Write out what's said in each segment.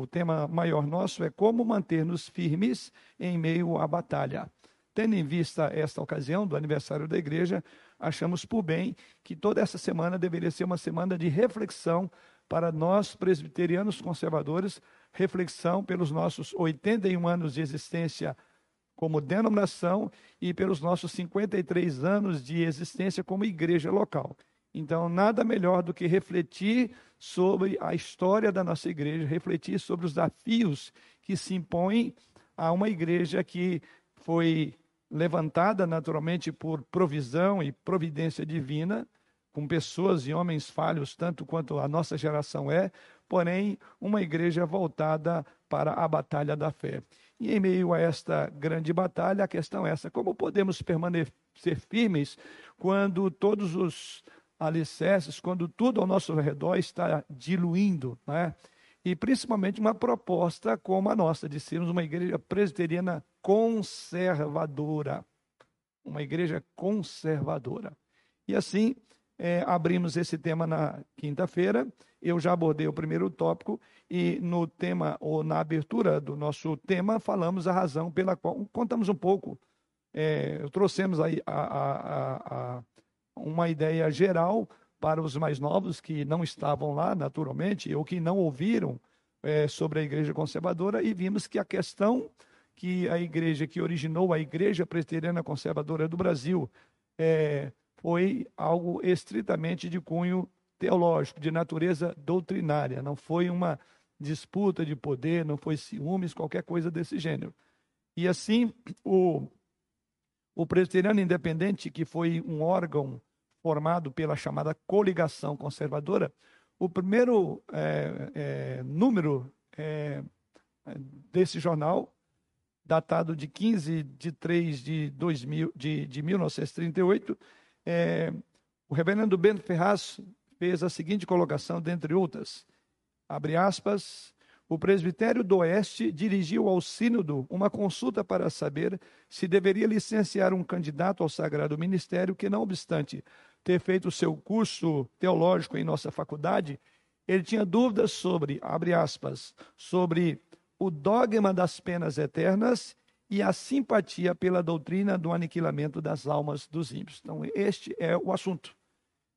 o tema maior nosso é como manter-nos firmes em meio à batalha. Tendo em vista esta ocasião do aniversário da igreja, achamos por bem que toda essa semana deveria ser uma semana de reflexão para nós presbiterianos conservadores, reflexão pelos nossos 81 anos de existência como denominação e pelos nossos 53 anos de existência como igreja local. Então, nada melhor do que refletir sobre a história da nossa igreja, refletir sobre os desafios que se impõem a uma igreja que foi levantada naturalmente por provisão e providência divina, com pessoas e homens falhos, tanto quanto a nossa geração é, porém, uma igreja voltada para a batalha da fé. E em meio a esta grande batalha, a questão é essa: como podemos permanecer firmes quando todos os alicerces, quando tudo ao nosso redor está diluindo, né? E principalmente uma proposta como a nossa, de sermos uma igreja presbiteriana conservadora. Uma igreja conservadora. E assim, é, abrimos esse tema na quinta-feira. Eu já abordei o primeiro tópico e no tema, ou na abertura do nosso tema, falamos a razão pela qual contamos um pouco. É, trouxemos aí a, a, a, uma ideia geral para os mais novos que não estavam lá, naturalmente, ou que não ouviram é, sobre a igreja conservadora, e vimos que a questão que a igreja que originou a Igreja Presbiteriana Conservadora do Brasil é, foi algo estritamente de cunho teológico, de natureza doutrinária, não foi uma disputa de poder, não foi ciúmes, qualquer coisa desse gênero. E assim, o o Presbiteriano Independente, que foi um órgão formado pela chamada coligação conservadora, o primeiro é, é, número é, desse jornal, datado de 15 de 3 de, 2000, de, de 1938, é, o reverendo Bento Ferraz fez a seguinte colocação, dentre outras, abre aspas, o presbitério do Oeste dirigiu ao Sínodo uma consulta para saber se deveria licenciar um candidato ao sagrado ministério que, não obstante ter feito seu curso teológico em nossa faculdade, ele tinha dúvidas sobre, abre aspas, sobre o dogma das penas eternas e a simpatia pela doutrina do aniquilamento das almas dos ímpios. Então, este é o assunto.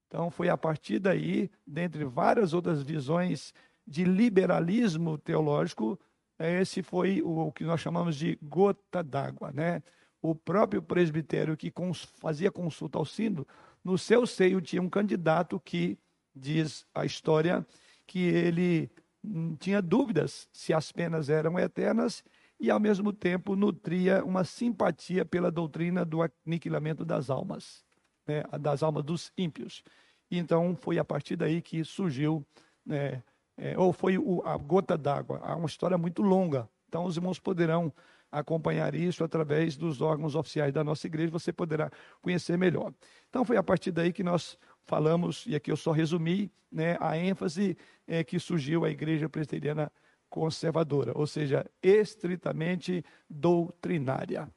Então, foi a partir daí, dentre várias outras visões de liberalismo teológico, esse foi o que nós chamamos de gota d'água, né? O próprio presbitério que fazia consulta ao sínodo, no seu seio tinha um candidato que diz a história que ele hum, tinha dúvidas se as penas eram eternas e ao mesmo tempo nutria uma simpatia pela doutrina do aniquilamento das almas, né? das almas dos ímpios. Então foi a partir daí que surgiu né, é, ou foi o, a gota d'água. Há uma história muito longa. Então, os irmãos poderão acompanhar isso através dos órgãos oficiais da nossa igreja, você poderá conhecer melhor. Então, foi a partir daí que nós falamos, e aqui eu só resumi né, a ênfase é, que surgiu a igreja presbiteriana conservadora, ou seja, estritamente doutrinária.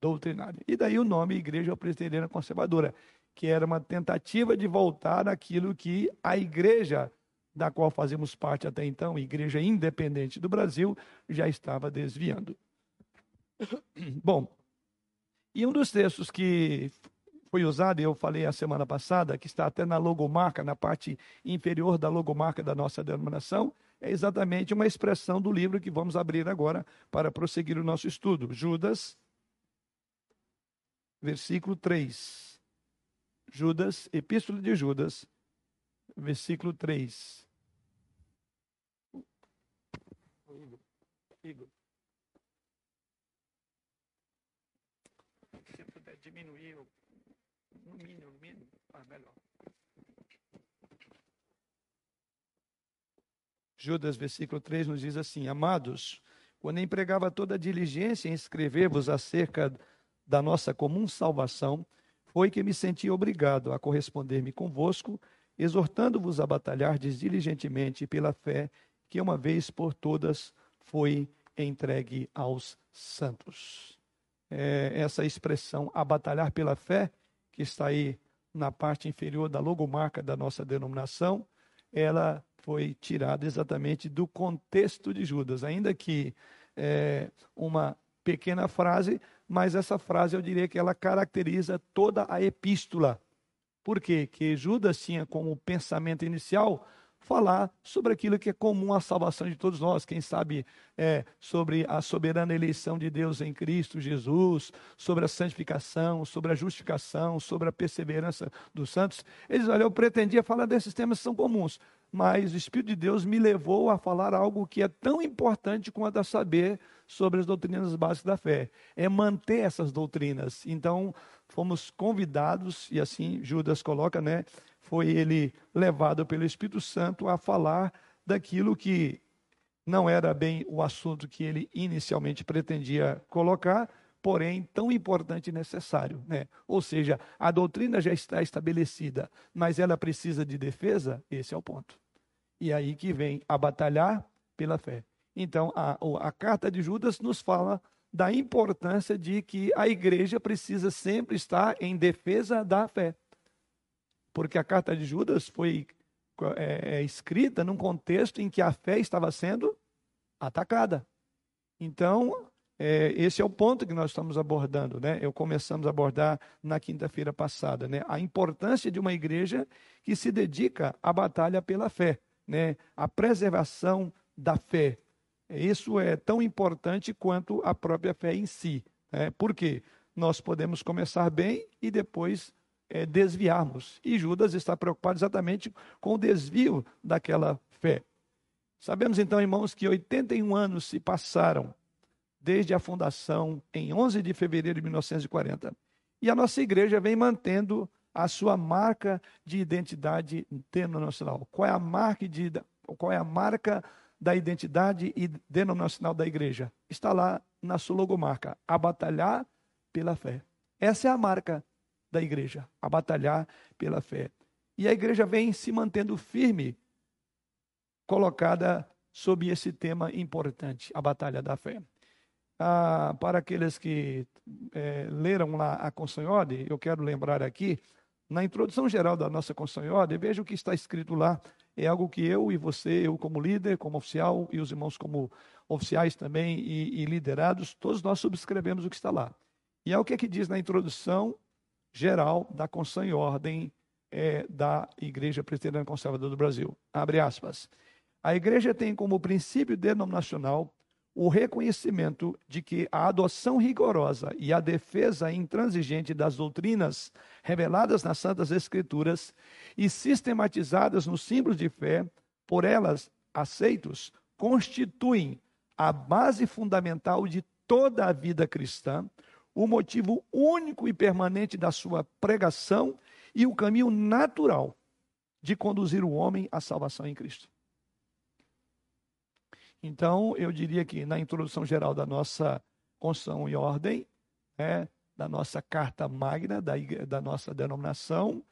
Doutrinária. E daí o nome Igreja Presbiteriana Conservadora, que era uma tentativa de voltar àquilo que a igreja da qual fazemos parte até então, Igreja Independente do Brasil, já estava desviando. Bom, e um dos textos que foi usado, eu falei a semana passada, que está até na logomarca, na parte inferior da logomarca da nossa denominação, é exatamente uma expressão do livro que vamos abrir agora para prosseguir o nosso estudo. Judas, versículo 3. Judas, Epístola de Judas, versículo 3. Igor. Se puder diminuir no mínimo, no mínimo, faz melhor. Judas, versículo 3, nos diz assim: Amados, quando empregava toda a diligência em escrever-vos acerca da nossa comum salvação, foi que me senti obrigado a corresponder-me convosco exortando-vos a batalhar diligentemente pela fé que uma vez por todas foi entregue aos santos. É essa expressão, a batalhar pela fé, que está aí na parte inferior da logomarca da nossa denominação, ela foi tirada exatamente do contexto de Judas, ainda que é, uma pequena frase, mas essa frase eu diria que ela caracteriza toda a epístola. Por quê? Que Judas tinha como pensamento inicial falar sobre aquilo que é comum à salvação de todos nós, quem sabe é, sobre a soberana eleição de Deus em Cristo Jesus, sobre a santificação, sobre a justificação, sobre a perseverança dos santos. Eles, olha, eu pretendia falar desses temas que são comuns, mas o Espírito de Deus me levou a falar algo que é tão importante quanto a saber sobre as doutrinas básicas da fé, é manter essas doutrinas. Então, fomos convidados, e assim Judas coloca, né? Foi ele levado pelo Espírito Santo a falar daquilo que não era bem o assunto que ele inicialmente pretendia colocar, porém tão importante e necessário. Né? Ou seja, a doutrina já está estabelecida, mas ela precisa de defesa? Esse é o ponto. E aí que vem a batalhar pela fé. Então, a, a carta de Judas nos fala da importância de que a igreja precisa sempre estar em defesa da fé. Porque a carta de Judas foi é, é, escrita num contexto em que a fé estava sendo atacada. Então, é, esse é o ponto que nós estamos abordando, né? Eu começamos a abordar na quinta-feira passada, né? A importância de uma igreja que se dedica à batalha pela fé, né? A preservação da fé, isso é tão importante quanto a própria fé em si. Né? Por quê? Nós podemos começar bem e depois é, desviarmos. E Judas está preocupado exatamente com o desvio daquela fé. Sabemos então, irmãos, que 81 anos se passaram desde a fundação em 11 de fevereiro de 1940. E a nossa igreja vem mantendo a sua marca de identidade denominacional. Qual é a marca de qual é a marca da identidade e denominacional da igreja. Está lá na sua logomarca, a batalhar pela fé. Essa é a marca da igreja, a batalhar pela fé. E a igreja vem se mantendo firme, colocada sob esse tema importante, a batalha da fé. Ah, para aqueles que é, leram lá a Consanhode, eu quero lembrar aqui, na introdução geral da nossa Consanhode, veja o que está escrito lá é algo que eu e você, eu como líder, como oficial, e os irmãos como oficiais também e, e liderados, todos nós subscrevemos o que está lá. E é o que, é que diz na introdução geral da Constituição e Ordem é, da Igreja Presbiteriana Conservadora do Brasil. Abre aspas. A igreja tem como princípio denominacional o reconhecimento de que a adoção rigorosa e a defesa intransigente das doutrinas reveladas nas Santas Escrituras e sistematizadas nos símbolos de fé, por elas aceitos, constituem a base fundamental de toda a vida cristã, o motivo único e permanente da sua pregação e o caminho natural de conduzir o homem à salvação em Cristo. Então, eu diria que na introdução geral da nossa Constituição e Ordem, né, da nossa Carta Magna, da, da nossa denominação,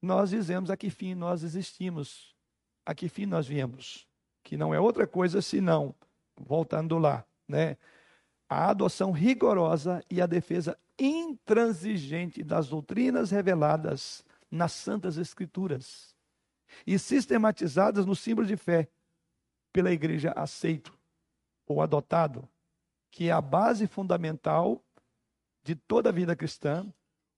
nós dizemos a que fim nós existimos, a que fim nós viemos, que não é outra coisa senão, voltando lá, né, a adoção rigorosa e a defesa intransigente das doutrinas reveladas nas Santas Escrituras e sistematizadas no símbolo de fé, pela igreja aceito ou adotado, que é a base fundamental de toda a vida cristã,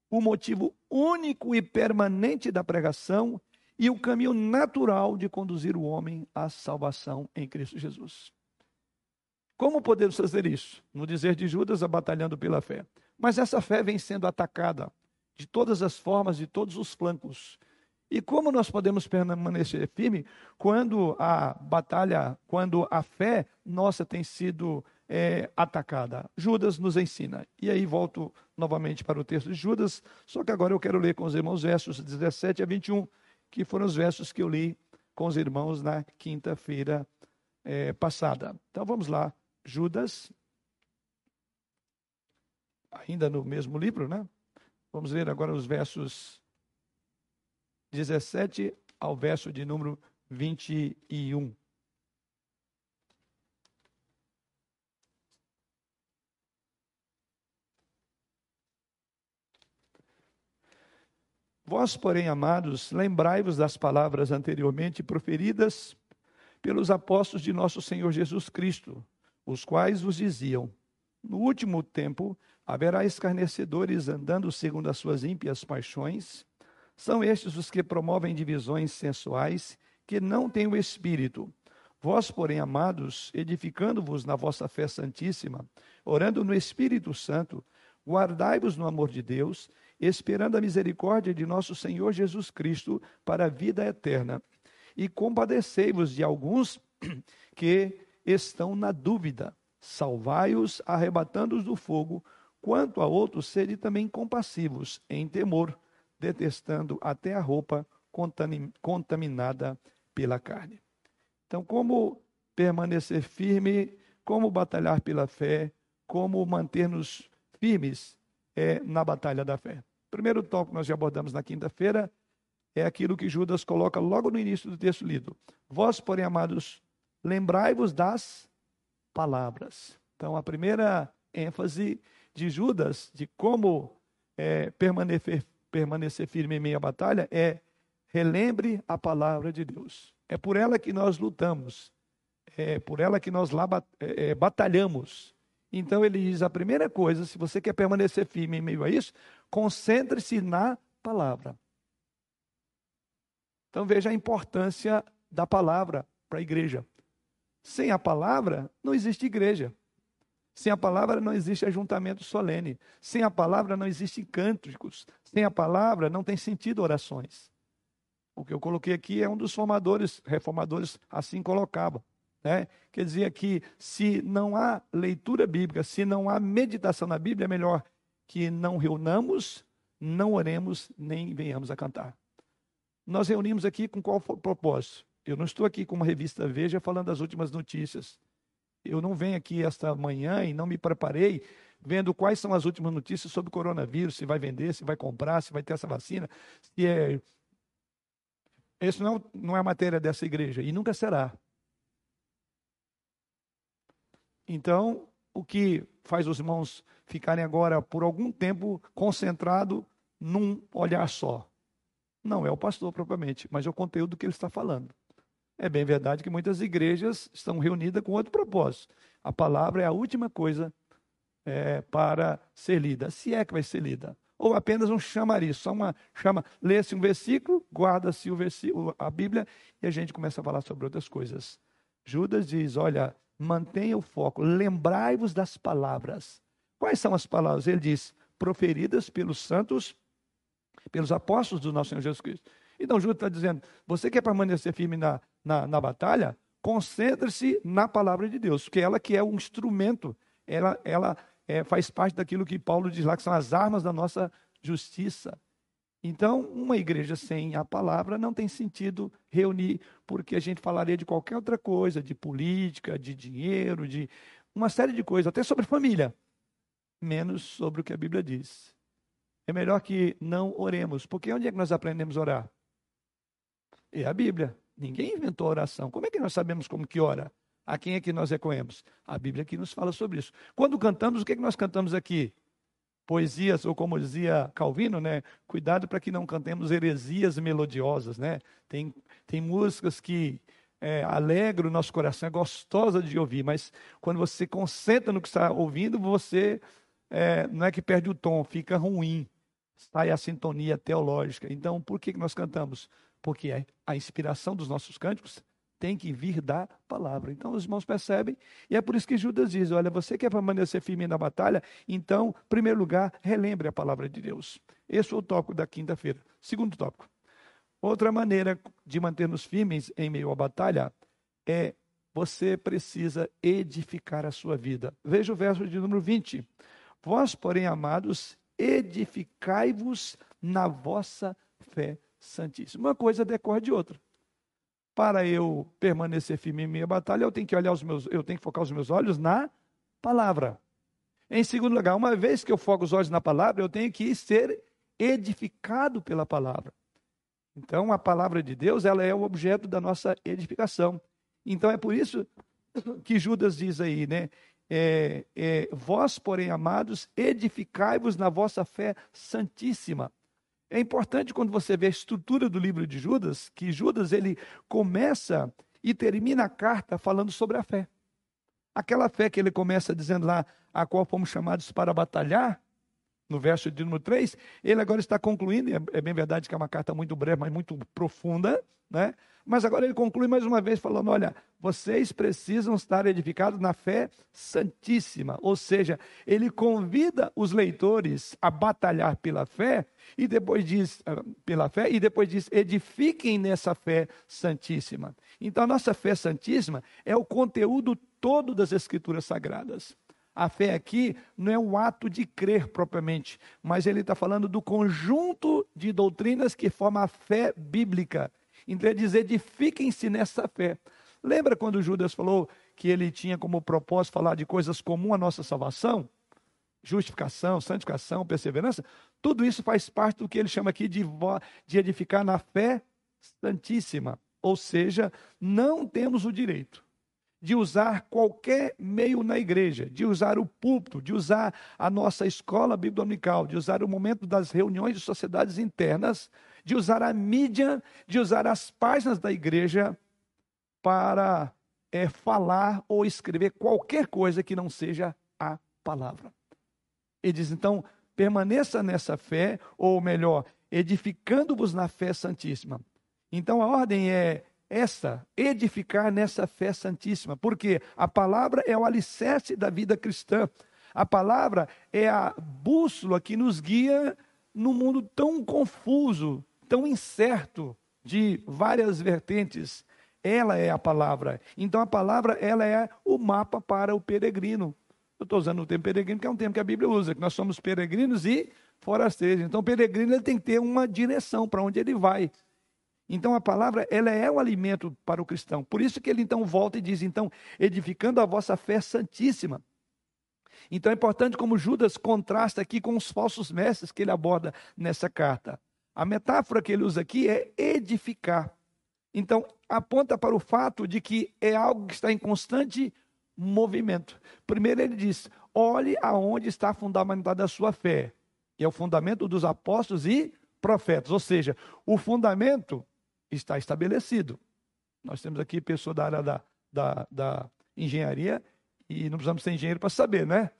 o motivo único e permanente da pregação e o caminho natural de conduzir o homem à salvação em Cristo Jesus. Como podemos fazer isso? No dizer de Judas, batalhando pela fé. Mas essa fé vem sendo atacada de todas as formas, de todos os flancos. E como nós podemos permanecer firme quando a batalha, quando a fé nossa tem sido é, atacada? Judas nos ensina. E aí volto novamente para o texto de Judas, só que agora eu quero ler com os irmãos versos 17 a 21, que foram os versos que eu li com os irmãos na quinta-feira é, passada. Então vamos lá, Judas, ainda no mesmo livro, né? Vamos ler agora os versos 17 ao verso de número 21. Vós, porém, amados, lembrai-vos das palavras anteriormente proferidas pelos apóstolos de nosso Senhor Jesus Cristo, os quais vos diziam: No último tempo haverá escarnecedores andando segundo as suas ímpias paixões. São estes os que promovem divisões sensuais, que não têm o espírito. Vós, porém, amados, edificando-vos na vossa fé santíssima, orando no Espírito Santo, guardai-vos no amor de Deus, esperando a misericórdia de nosso Senhor Jesus Cristo para a vida eterna e compadecei-vos de alguns que estão na dúvida. Salvai-os, arrebatando-os do fogo, quanto a outros, sede também compassivos, em temor, detestando até a roupa contaminada pela carne. Então, como permanecer firme, como batalhar pela fé, como manter-nos firmes é, na batalha da fé. Primeiro tópico que nós já abordamos na quinta-feira é aquilo que Judas coloca logo no início do texto lido. Vós, porém, amados, lembrai-vos das palavras. Então, a primeira ênfase de Judas, de como é, permanecer, permanecer firme em meio à batalha, é relembre a palavra de Deus. É por ela que nós lutamos, é por ela que nós lá é, é, batalhamos. Então ele diz: a primeira coisa, se você quer permanecer firme em meio a isso, concentre-se na palavra. Então veja a importância da palavra para a igreja. Sem a palavra, não existe igreja. Sem a palavra não existe ajuntamento solene. Sem a palavra não existem cânticos. Sem a palavra não tem sentido orações. O que eu coloquei aqui é um dos formadores, reformadores assim colocava. Né? Quer dizer que se não há leitura bíblica, se não há meditação na Bíblia, é melhor que não reunamos, não oremos, nem venhamos a cantar. Nós reunimos aqui com qual propósito? Eu não estou aqui com uma revista Veja falando das últimas notícias. Eu não venho aqui esta manhã e não me preparei vendo quais são as últimas notícias sobre o coronavírus, se vai vender, se vai comprar, se vai ter essa vacina, se é. Isso não, não é matéria dessa igreja e nunca será. Então, o que faz os irmãos ficarem agora por algum tempo concentrado num olhar só? Não é o pastor propriamente, mas é o conteúdo que ele está falando. É bem verdade que muitas igrejas estão reunidas com outro propósito. A palavra é a última coisa é, para ser lida, se é que vai ser lida. Ou apenas um chamariz, só uma chama, lê-se um versículo, guarda-se o versículo, a Bíblia e a gente começa a falar sobre outras coisas. Judas diz: olha, mantenha o foco, lembrai-vos das palavras. Quais são as palavras? Ele diz: proferidas pelos santos pelos apóstolos do nosso Senhor Jesus Cristo. Então, Judas está dizendo: você quer permanecer firme na, na, na batalha? Concentre-se na palavra de Deus, porque ela que é um instrumento, ela, ela é, faz parte daquilo que Paulo diz lá, que são as armas da nossa justiça. Então, uma igreja sem a palavra não tem sentido reunir, porque a gente falaria de qualquer outra coisa, de política, de dinheiro, de uma série de coisas, até sobre família, menos sobre o que a Bíblia diz é melhor que não oremos. Porque onde é que nós aprendemos a orar? É a Bíblia. Ninguém inventou a oração. Como é que nós sabemos como que ora? A quem é que nós reconhecemos? A Bíblia aqui nos fala sobre isso. Quando cantamos, o que é que nós cantamos aqui? Poesias, ou como dizia Calvino, né? Cuidado para que não cantemos heresias melodiosas, né? Tem, tem músicas que é, alegram o nosso coração, é gostosa de ouvir, mas quando você concentra no que está ouvindo, você é, não é que perde o tom, fica ruim sai a sintonia teológica. Então, por que nós cantamos? Porque a inspiração dos nossos cânticos tem que vir da palavra. Então, os irmãos percebem, e é por isso que Judas diz: Olha, você quer permanecer firme na batalha? Então, em primeiro lugar, relembre a palavra de Deus. Esse é o tópico da quinta-feira. Segundo tópico. Outra maneira de manter-nos firmes em meio à batalha é você precisa edificar a sua vida. Veja o verso de número 20. Vós, porém, amados, edificai-vos na vossa fé santíssima. Uma coisa decorre de outra. Para eu permanecer firme em minha batalha, eu tenho que olhar os meus, eu tenho que focar os meus olhos na palavra. Em segundo lugar, uma vez que eu foco os olhos na palavra, eu tenho que ser edificado pela palavra. Então, a palavra de Deus, ela é o objeto da nossa edificação. Então, é por isso que Judas diz aí, né? é, é, vós, porém, amados, edificai-vos na vossa fé santíssima. É importante quando você vê a estrutura do livro de Judas, que Judas ele começa e termina a carta falando sobre a fé. Aquela fé que ele começa dizendo lá, a qual fomos chamados para batalhar, no verso de número 3, ele agora está concluindo, e é, é bem verdade que é uma carta muito breve, mas muito profunda, né? Mas agora ele conclui mais uma vez falando: olha, vocês precisam estar edificados na fé santíssima. Ou seja, ele convida os leitores a batalhar pela fé e depois diz ah, pela fé e depois diz edifiquem nessa fé santíssima. Então a nossa fé santíssima é o conteúdo todo das escrituras sagradas. A fé aqui não é o ato de crer propriamente, mas ele está falando do conjunto de doutrinas que forma a fé bíblica. Então é dizer, edifiquem-se nessa fé. Lembra quando Judas falou que ele tinha como propósito falar de coisas comuns à nossa salvação? Justificação, santificação, perseverança. Tudo isso faz parte do que ele chama aqui de, de edificar na fé santíssima. Ou seja, não temos o direito de usar qualquer meio na igreja, de usar o púlpito, de usar a nossa escola biblical, de usar o momento das reuniões de sociedades internas, de usar a mídia, de usar as páginas da igreja para é, falar ou escrever qualquer coisa que não seja a palavra. Ele diz então: permaneça nessa fé, ou melhor, edificando-vos na fé santíssima. Então a ordem é essa, edificar nessa fé santíssima, porque a palavra é o alicerce da vida cristã. A palavra é a bússola que nos guia no mundo tão confuso, tão incerto, de várias vertentes. Ela é a palavra. Então a palavra ela é o mapa para o peregrino. Eu estou usando o termo peregrino, que é um termo que a Bíblia usa, que nós somos peregrinos e forasteiros. Então o peregrino ele tem que ter uma direção para onde ele vai. Então a palavra, ela é o alimento para o cristão. Por isso que ele então volta e diz, então, edificando a vossa fé santíssima. Então é importante como Judas contrasta aqui com os falsos mestres que ele aborda nessa carta. A metáfora que ele usa aqui é edificar. Então, aponta para o fato de que é algo que está em constante movimento. Primeiro ele diz: olhe aonde está fundamentada a sua fé. E é o fundamento dos apóstolos e profetas. Ou seja, o fundamento está estabelecido. Nós temos aqui pessoa da área da, da, da engenharia e não precisamos ser engenheiro para saber, né,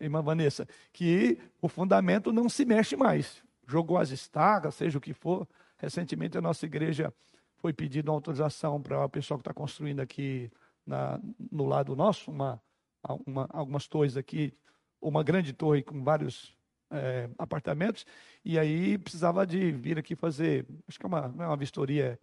irmã Vanessa, que o fundamento não se mexe mais. Jogou as estacas, seja o que for. Recentemente a nossa igreja foi pedido uma autorização para o pessoal que está construindo aqui na, no lado nosso, uma, uma, algumas torres aqui, uma grande torre com vários é, apartamentos, e aí precisava de vir aqui fazer, acho que é uma, é uma vistoria,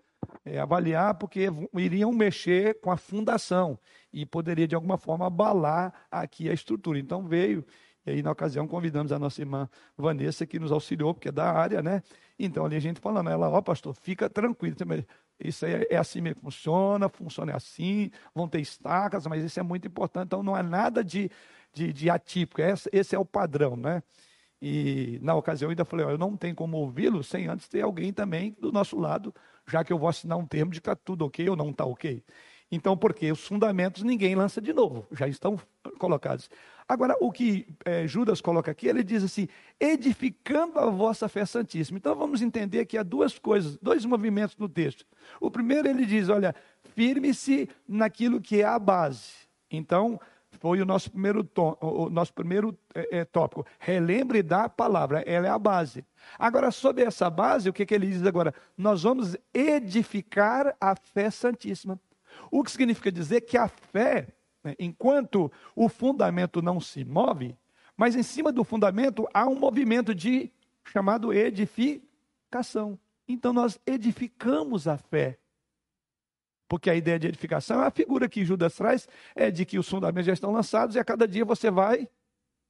é, avaliar, porque iriam mexer com a fundação e poderia de alguma forma abalar aqui a estrutura. Então veio, e aí na ocasião convidamos a nossa irmã Vanessa, que nos auxiliou, porque é da área, né? Então ali a gente falando, ela, ó pastor, fica tranquilo, isso aí é assim mesmo funciona, funciona assim, vão ter estacas, mas isso é muito importante, então não é nada de, de, de atípico, esse, esse é o padrão, né? E na ocasião ainda falei, ó, eu não tenho como ouvi-lo sem antes ter alguém também do nosso lado, já que eu vou assinar um termo de que está tudo ok ou não está ok. Então, porque os fundamentos ninguém lança de novo, já estão colocados. Agora, o que é, Judas coloca aqui, ele diz assim: edificando a vossa fé santíssima. Então, vamos entender que há duas coisas, dois movimentos no texto. O primeiro, ele diz: olha, firme-se naquilo que é a base. Então, foi o nosso primeiro, tom, o nosso primeiro é, é, tópico. Relembre da palavra, ela é a base. Agora, sobre essa base, o que, que ele diz agora? Nós vamos edificar a fé santíssima. O que significa dizer que a fé, né, enquanto o fundamento não se move, mas em cima do fundamento há um movimento de chamado edificação. Então nós edificamos a fé. Porque a ideia de edificação, a figura que Judas traz é de que os fundamentos já estão lançados e a cada dia você vai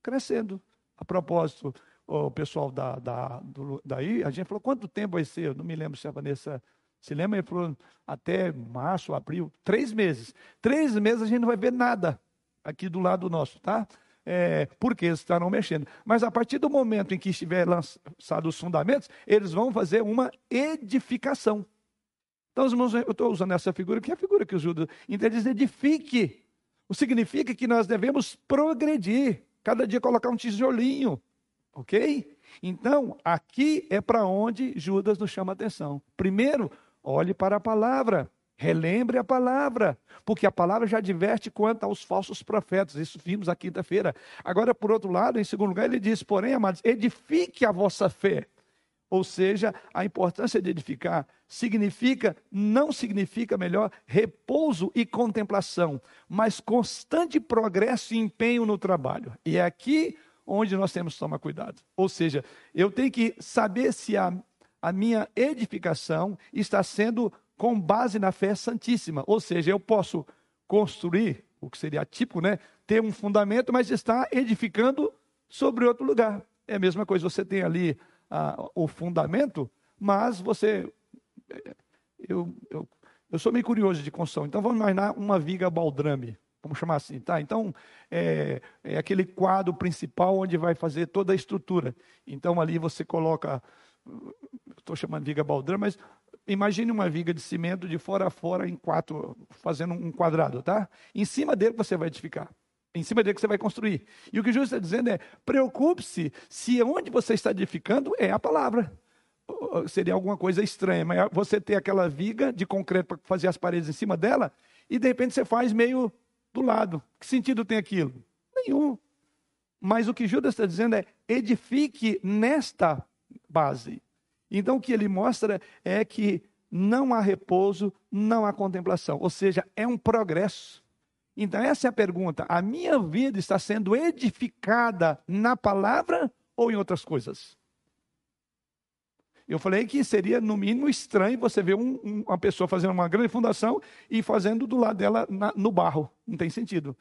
crescendo. A propósito, o pessoal da, da, do, daí, a gente falou, quanto tempo vai ser? Eu não me lembro se a Vanessa se lembra? Ele falou, até março, abril, três meses. Três meses a gente não vai ver nada aqui do lado nosso, tá? É, porque eles estarão mexendo. Mas a partir do momento em que estiver lançado os fundamentos, eles vão fazer uma edificação. Então, os irmãos, eu estou usando essa figura, que é a figura que os judeus. Então, eles edifique. O significa que nós devemos progredir. Cada dia colocar um tijolinho. Ok? Então, aqui é para onde Judas nos chama a atenção. Primeiro, olhe para a palavra. Relembre a palavra, porque a palavra já adverte quanto aos falsos profetas. Isso vimos a quinta-feira. Agora, por outro lado, em segundo lugar, ele diz: porém, amados, edifique a vossa fé. Ou seja, a importância de edificar significa, não significa melhor, repouso e contemplação, mas constante progresso e empenho no trabalho. E é aqui onde nós temos que tomar cuidado. Ou seja, eu tenho que saber se a, a minha edificação está sendo com base na fé santíssima. Ou seja, eu posso construir, o que seria típico, né? Ter um fundamento, mas está edificando sobre outro lugar. É a mesma coisa, você tem ali ah, o fundamento, mas você. Eu, eu, eu sou meio curioso de construção, então vamos imaginar uma viga baldrame, vamos chamar assim, tá? Então, é, é aquele quadro principal onde vai fazer toda a estrutura. Então, ali você coloca, estou chamando viga baldrame, mas imagine uma viga de cimento de fora a fora em quatro, fazendo um quadrado, tá? Em cima dele você vai edificar. Em cima dele que você vai construir. E o que Jesus está dizendo é: preocupe-se se onde você está edificando é a palavra. Seria alguma coisa estranha, mas você ter aquela viga de concreto para fazer as paredes em cima dela, e de repente você faz meio do lado. Que sentido tem aquilo? Nenhum. Mas o que Judas está dizendo é: edifique nesta base. Então o que ele mostra é que não há repouso, não há contemplação. Ou seja, é um progresso. Então, essa é a pergunta. A minha vida está sendo edificada na palavra ou em outras coisas? Eu falei que seria, no mínimo, estranho você ver um, um, uma pessoa fazendo uma grande fundação e fazendo do lado dela na, no barro. Não tem sentido.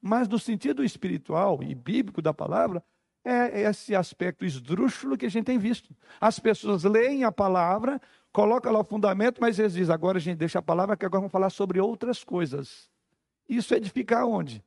Mas, no sentido espiritual e bíblico da palavra, é esse aspecto esdrúxulo que a gente tem visto. As pessoas leem a palavra, colocam lá o fundamento, mas eles dizem: agora a gente deixa a palavra, que agora vamos falar sobre outras coisas. Isso edificar onde?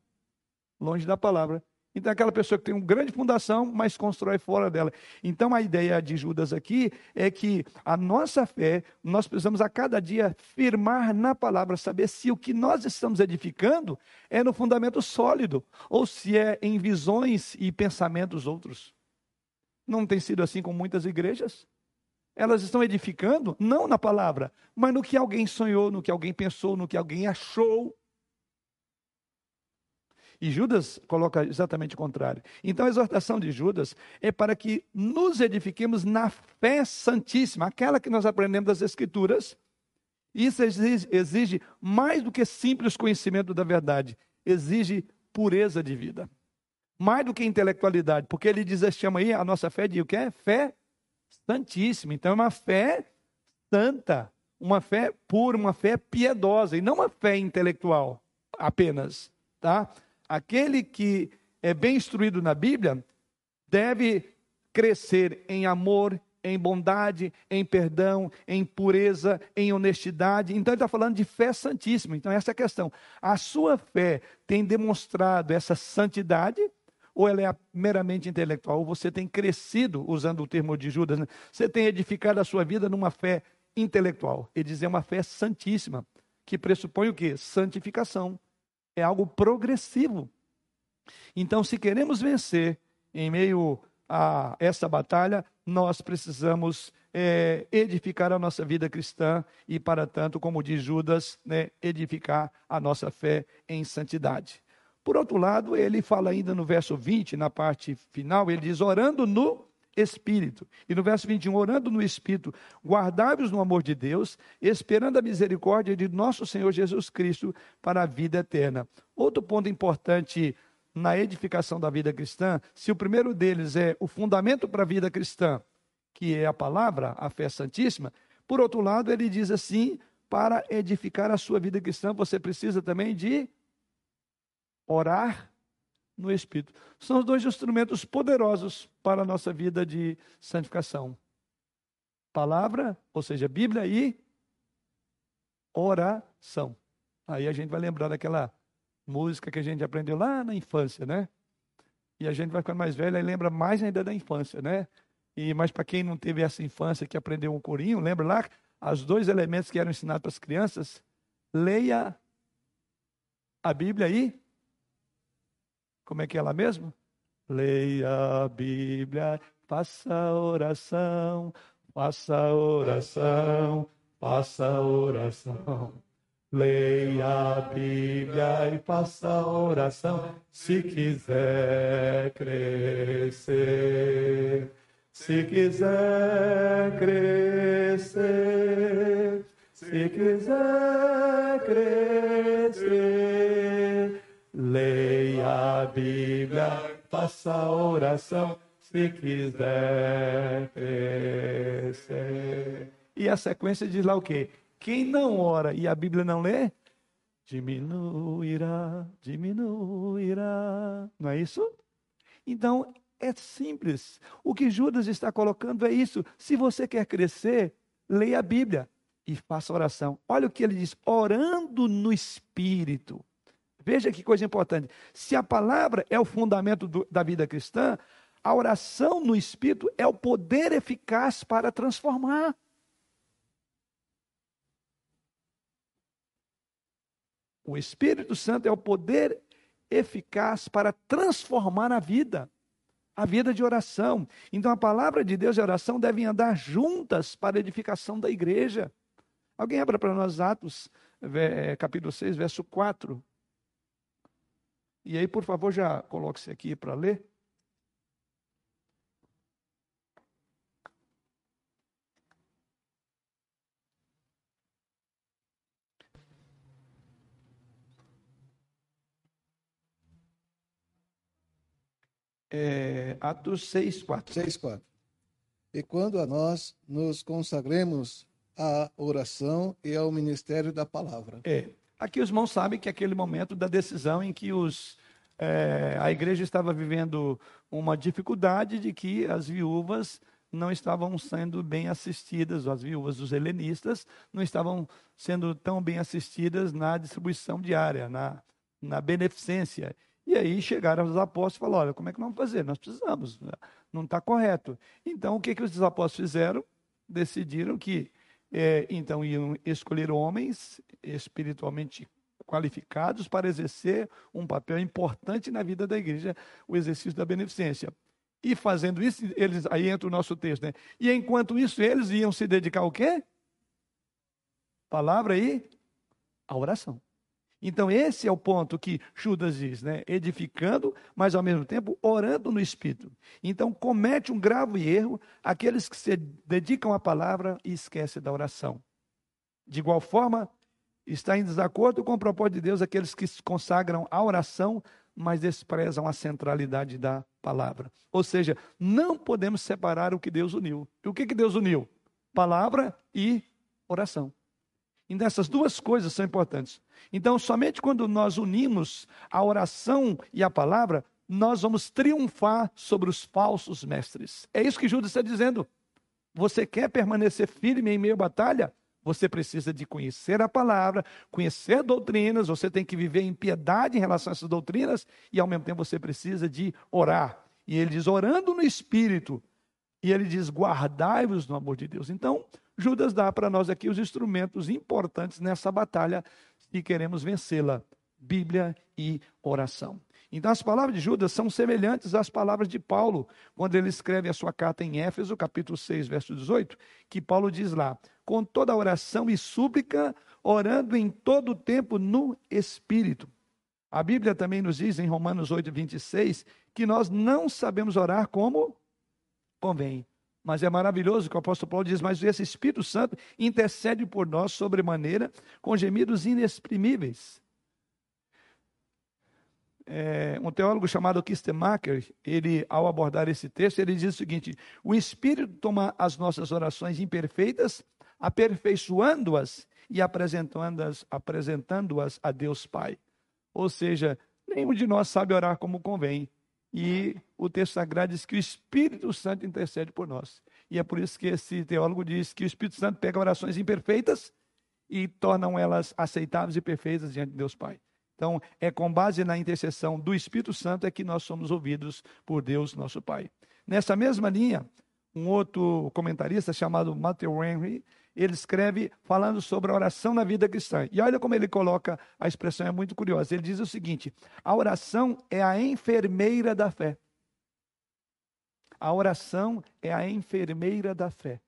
Longe da palavra. Então, é aquela pessoa que tem uma grande fundação, mas constrói fora dela. Então, a ideia de Judas aqui é que a nossa fé, nós precisamos a cada dia firmar na palavra, saber se o que nós estamos edificando é no fundamento sólido, ou se é em visões e pensamentos outros. Não tem sido assim com muitas igrejas? Elas estão edificando não na palavra, mas no que alguém sonhou, no que alguém pensou, no que alguém achou. E Judas coloca exatamente o contrário. Então a exortação de Judas é para que nos edifiquemos na fé santíssima, aquela que nós aprendemos das Escrituras. Isso exige, exige mais do que simples conhecimento da verdade, exige pureza de vida. Mais do que intelectualidade, porque ele diz, chama aí a nossa fé de o que é? Fé santíssima. Então é uma fé santa, uma fé pura, uma fé piedosa, e não uma fé intelectual apenas, tá? Aquele que é bem instruído na Bíblia deve crescer em amor, em bondade, em perdão, em pureza, em honestidade. Então, ele está falando de fé santíssima. Então, essa é a questão. A sua fé tem demonstrado essa santidade ou ela é meramente intelectual? Ou você tem crescido, usando o termo de Judas, né? você tem edificado a sua vida numa fé intelectual. Ele diz é uma fé santíssima, que pressupõe o quê? Santificação é algo progressivo. Então, se queremos vencer em meio a essa batalha, nós precisamos é, edificar a nossa vida cristã e, para tanto, como diz Judas, né, edificar a nossa fé em santidade. Por outro lado, ele fala ainda no verso 20, na parte final, ele diz: orando no Espírito. E no verso 21, orando no Espírito, guardai-vos no amor de Deus, esperando a misericórdia de nosso Senhor Jesus Cristo para a vida eterna. Outro ponto importante na edificação da vida cristã, se o primeiro deles é o fundamento para a vida cristã, que é a palavra, a fé santíssima, por outro lado, ele diz assim: para edificar a sua vida cristã, você precisa também de orar no Espírito. São os dois instrumentos poderosos para a nossa vida de santificação: palavra, ou seja, Bíblia e oração. Aí a gente vai lembrar daquela música que a gente aprendeu lá na infância, né? E a gente vai ficando mais velho e lembra mais ainda da infância, né? E mas para quem não teve essa infância que aprendeu um corinho, lembra lá os dois elementos que eram ensinados para as crianças? Leia a Bíblia e como é que é lá mesmo? Leia a Bíblia. faça oração, faça oração, faça oração. Leia a Bíblia e faça oração se quiser crescer. Se quiser crescer, se quiser crescer, leia a Bíblia, faça oração se quiser crescer. E a sequência diz lá o quê? Quem não ora e a Bíblia não lê, diminuirá, diminuirá. Não é isso? Então, é simples. O que Judas está colocando é isso. Se você quer crescer, leia a Bíblia e faça oração. Olha o que ele diz: orando no Espírito. Veja que coisa importante. Se a palavra é o fundamento do, da vida cristã, a oração no Espírito é o poder eficaz para transformar. O Espírito Santo é o poder eficaz para transformar a vida, a vida de oração. Então a palavra de Deus e a oração devem andar juntas para a edificação da igreja. Alguém abra para nós Atos, capítulo 6, verso 4. E aí, por favor, já coloque-se aqui para ler. É, Atos 6, 4. 6, 4. E quando a nós nos consagremos à oração e ao ministério da palavra. É. Aqui os irmãos sabem que é aquele momento da decisão em que os, é, a igreja estava vivendo uma dificuldade de que as viúvas não estavam sendo bem assistidas, as viúvas dos helenistas não estavam sendo tão bem assistidas na distribuição diária, na, na beneficência. E aí chegaram os apóstolos e falaram: olha, como é que vamos fazer? Nós precisamos, né? não está correto. Então, o que, que os apóstolos fizeram? Decidiram que, é, então, iam escolher homens espiritualmente qualificados para exercer um papel importante na vida da igreja, o exercício da beneficência. E fazendo isso, eles, aí entra o nosso texto, né? E enquanto isso, eles iam se dedicar ao quê? Palavra aí, a oração. Então, esse é o ponto que Judas diz, né? Edificando, mas ao mesmo tempo orando no Espírito. Então, comete um grave erro aqueles que se dedicam à palavra e esquecem da oração. De igual forma, está em desacordo com o propósito de Deus aqueles que se consagram à oração, mas desprezam a centralidade da palavra. Ou seja, não podemos separar o que Deus uniu. E o que, que Deus uniu? Palavra e oração. Então, essas duas coisas são importantes. Então, somente quando nós unimos a oração e a palavra, nós vamos triunfar sobre os falsos mestres. É isso que Judas está dizendo. Você quer permanecer firme em meio à batalha? Você precisa de conhecer a palavra, conhecer doutrinas, você tem que viver em piedade em relação a essas doutrinas e ao mesmo tempo você precisa de orar. E ele diz orando no espírito. E ele diz guardai-vos no amor de Deus. Então, Judas dá para nós aqui os instrumentos importantes nessa batalha e queremos vencê-la: Bíblia e oração. Então, as palavras de Judas são semelhantes às palavras de Paulo, quando ele escreve a sua carta em Éfeso, capítulo 6, verso 18, que Paulo diz lá: com toda oração e súplica, orando em todo o tempo no Espírito. A Bíblia também nos diz em Romanos 8, 26, que nós não sabemos orar como convém. Mas é maravilhoso que o apóstolo Paulo diz: Mas esse Espírito Santo intercede por nós sobremaneira com gemidos inexprimíveis. É, um teólogo chamado Kistemacher, ele, ao abordar esse texto, ele diz o seguinte: o Espírito toma as nossas orações imperfeitas, aperfeiçoando-as e apresentando-as apresentando a Deus Pai. Ou seja, nenhum de nós sabe orar como convém. E o texto sagrado diz que o Espírito Santo intercede por nós. E é por isso que esse teólogo diz que o Espírito Santo pega orações imperfeitas e tornam elas aceitáveis e perfeitas diante de Deus Pai. Então, é com base na intercessão do Espírito Santo é que nós somos ouvidos por Deus, nosso Pai. Nessa mesma linha, um outro comentarista chamado Matthew Henry, ele escreve falando sobre a oração na vida cristã. E olha como ele coloca a expressão, é muito curiosa. Ele diz o seguinte: a oração é a enfermeira da fé. A oração é a enfermeira da fé.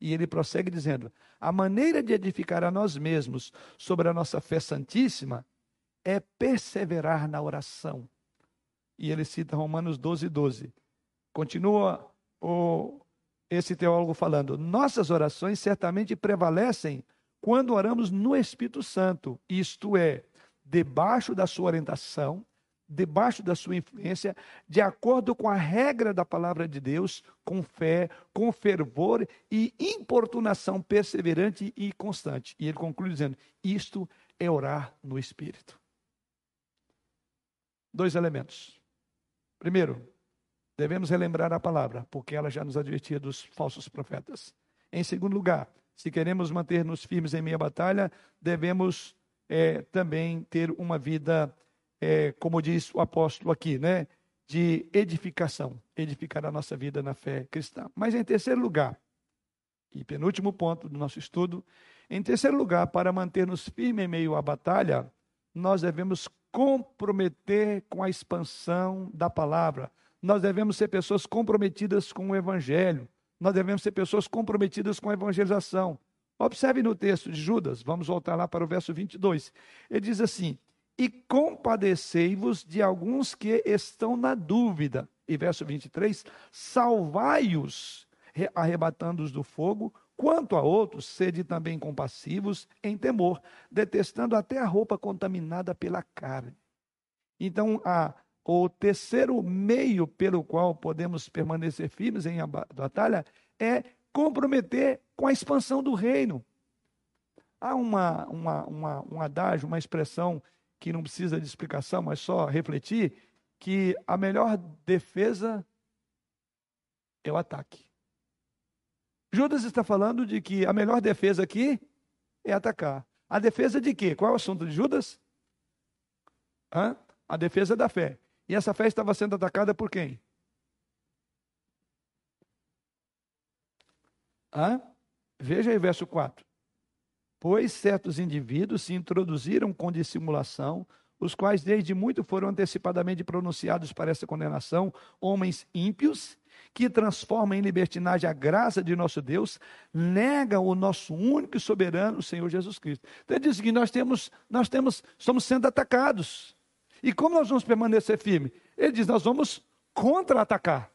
E ele prossegue dizendo: a maneira de edificar a nós mesmos sobre a nossa fé santíssima é perseverar na oração. E ele cita Romanos 12, 12. Continua o, esse teólogo falando: nossas orações certamente prevalecem quando oramos no Espírito Santo, isto é, debaixo da sua orientação, debaixo da sua influência, de acordo com a regra da palavra de Deus, com fé, com fervor e importunação perseverante e constante. E ele conclui dizendo: isto é orar no Espírito. Dois elementos. Primeiro, devemos relembrar a palavra, porque ela já nos advertia dos falsos profetas. Em segundo lugar, se queremos manter-nos firmes em meia batalha, devemos é, também ter uma vida é, como diz o apóstolo aqui, né? De edificação, edificar a nossa vida na fé cristã. Mas em terceiro lugar, e penúltimo ponto do nosso estudo, em terceiro lugar, para manter-nos firmes em meio à batalha, nós devemos comprometer com a expansão da palavra. Nós devemos ser pessoas comprometidas com o evangelho. Nós devemos ser pessoas comprometidas com a evangelização. Observe no texto de Judas, vamos voltar lá para o verso 22. Ele diz assim: e compadecei-vos de alguns que estão na dúvida. E verso 23: salvai-os, arrebatando-os do fogo, quanto a outros, sede também compassivos em temor, detestando até a roupa contaminada pela carne. Então, a, o terceiro meio pelo qual podemos permanecer firmes em batalha é comprometer com a expansão do reino. Há uma, uma, uma, um adágio, uma expressão que não precisa de explicação, mas só refletir, que a melhor defesa é o ataque. Judas está falando de que a melhor defesa aqui é atacar. A defesa de quê? Qual é o assunto de Judas? Hã? A defesa da fé. E essa fé estava sendo atacada por quem? Hã? Veja aí o verso 4. Pois certos indivíduos se introduziram com dissimulação, os quais desde muito foram antecipadamente pronunciados para essa condenação, homens ímpios, que transformam em libertinagem a graça de nosso Deus, negam o nosso único e soberano Senhor Jesus Cristo. Então ele diz que nós temos, nós temos, estamos sendo atacados. E como nós vamos permanecer firmes? Ele diz, nós vamos contra-atacar.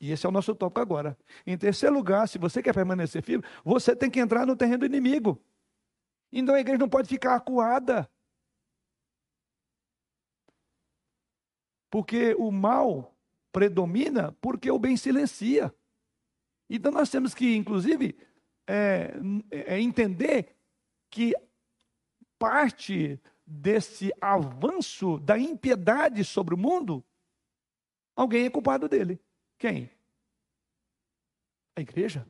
E esse é o nosso tópico agora. Em terceiro lugar, se você quer permanecer firme, você tem que entrar no terreno do inimigo. Então a igreja não pode ficar acuada. Porque o mal predomina porque o bem silencia. Então nós temos que, inclusive, é, é entender que parte desse avanço da impiedade sobre o mundo, alguém é culpado dele. Quem? A igreja.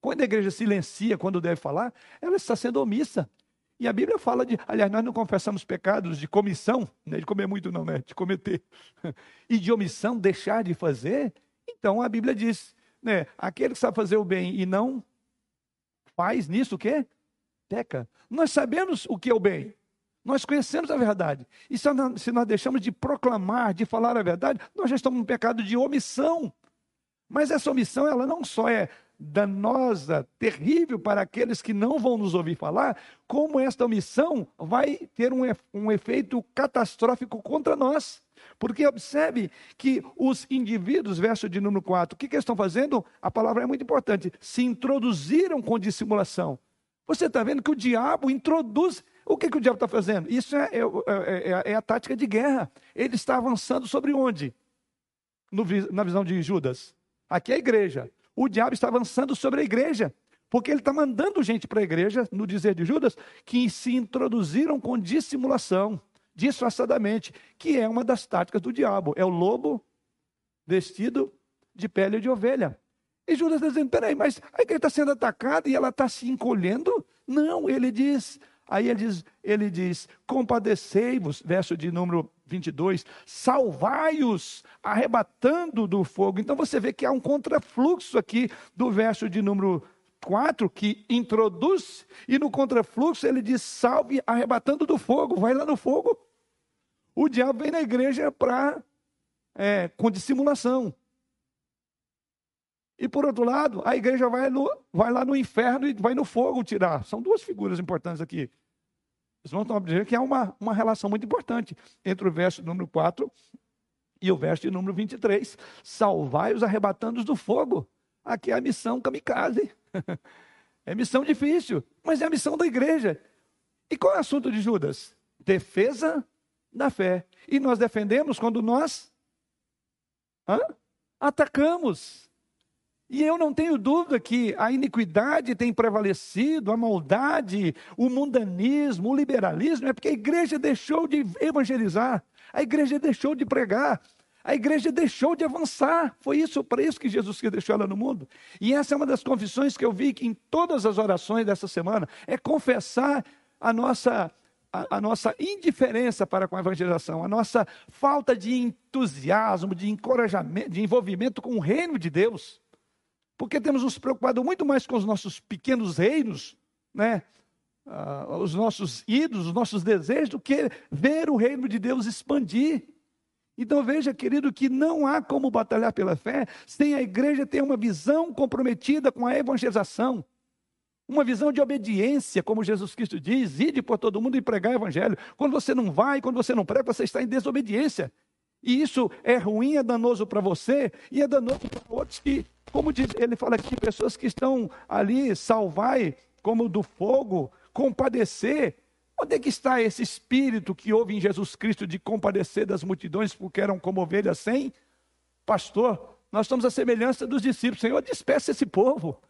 Quando a igreja silencia quando deve falar, ela está sendo omissa. E a Bíblia fala de, aliás, nós não confessamos pecados de comissão, né, de comer muito não, né, de cometer, e de omissão, deixar de fazer. Então a Bíblia diz, né, aquele que sabe fazer o bem e não faz nisso o quê? Peca. Nós sabemos o que é o bem. Nós conhecemos a verdade. E se nós, se nós deixamos de proclamar, de falar a verdade, nós já estamos no pecado de omissão. Mas essa omissão, ela não só é danosa, terrível para aqueles que não vão nos ouvir falar, como esta omissão vai ter um, um efeito catastrófico contra nós. Porque observe que os indivíduos, verso de número 4, o que, que eles estão fazendo? A palavra é muito importante. Se introduziram com dissimulação. Você está vendo que o diabo introduz. O que, que o diabo está fazendo? Isso é, é, é, é, a tática de guerra. Ele está avançando sobre onde? No, na visão de Judas. Aqui é a igreja o diabo está avançando sobre a igreja. Porque ele está mandando gente para a igreja, no dizer de Judas, que se introduziram com dissimulação, disfarçadamente, que é uma das táticas do diabo. É o lobo vestido de pele de ovelha. E Judas está dizendo: peraí, mas a igreja está sendo atacada e ela está se encolhendo? Não, ele diz, Aí ele diz, ele diz compadecei-vos, verso de número 22, salvai-os, arrebatando do fogo. Então você vê que há um contrafluxo aqui do verso de número 4, que introduz, e no contrafluxo ele diz, salve, arrebatando do fogo, vai lá no fogo. O diabo vem na igreja para, é, com dissimulação. E por outro lado, a igreja vai, no, vai lá no inferno e vai no fogo tirar. São duas figuras importantes aqui. Vocês vão dizer que há uma, uma relação muito importante entre o verso número 4 e o verso número 23. Salvai os arrebatando do fogo. Aqui é a missão kamikaze. É missão difícil, mas é a missão da igreja. E qual é o assunto de Judas? Defesa da fé. E nós defendemos quando nós hã? atacamos. E eu não tenho dúvida que a iniquidade tem prevalecido, a maldade, o mundanismo, o liberalismo, é porque a igreja deixou de evangelizar, a igreja deixou de pregar, a igreja deixou de avançar. Foi isso, para isso que Jesus Cristo deixou ela no mundo. E essa é uma das confissões que eu vi que em todas as orações dessa semana é confessar a nossa a, a, nossa indiferença para com a evangelização, a nossa falta de entusiasmo, de encorajamento, de envolvimento com o reino de Deus. Porque temos nos preocupado muito mais com os nossos pequenos reinos, né? Uh, os nossos ídolos, os nossos desejos, do que ver o reino de Deus expandir. Então veja, querido, que não há como batalhar pela fé sem a igreja ter uma visão comprometida com a evangelização. Uma visão de obediência, como Jesus Cristo diz, ide por todo mundo e pregar o evangelho. Quando você não vai, quando você não prega, você está em desobediência. E isso é ruim, é danoso para você e é danoso para outros que, como diz, ele fala aqui, pessoas que estão ali, salvai como do fogo, compadecer. Onde é que está esse espírito que houve em Jesus Cristo de compadecer das multidões porque eram como ovelhas sem? Pastor, nós estamos à semelhança dos discípulos. Senhor, despeça esse povo.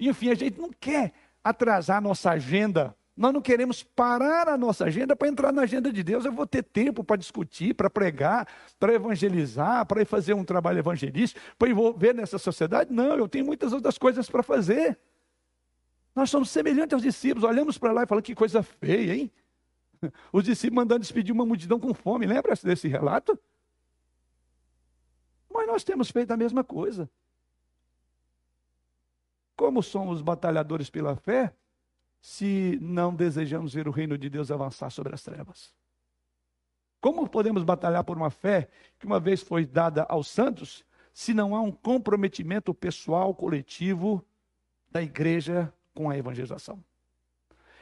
Enfim, a gente não quer atrasar nossa agenda nós não queremos parar a nossa agenda para entrar na agenda de Deus. Eu vou ter tempo para discutir, para pregar, para evangelizar, para ir fazer um trabalho evangelístico, para envolver nessa sociedade. Não, eu tenho muitas outras coisas para fazer. Nós somos semelhantes aos discípulos. Olhamos para lá e falamos que coisa feia, hein? Os discípulos mandando despedir uma multidão com fome. Lembra desse relato? Mas nós temos feito a mesma coisa. Como somos batalhadores pela fé, se não desejamos ver o reino de Deus avançar sobre as trevas? Como podemos batalhar por uma fé que uma vez foi dada aos santos, se não há um comprometimento pessoal, coletivo da igreja com a evangelização?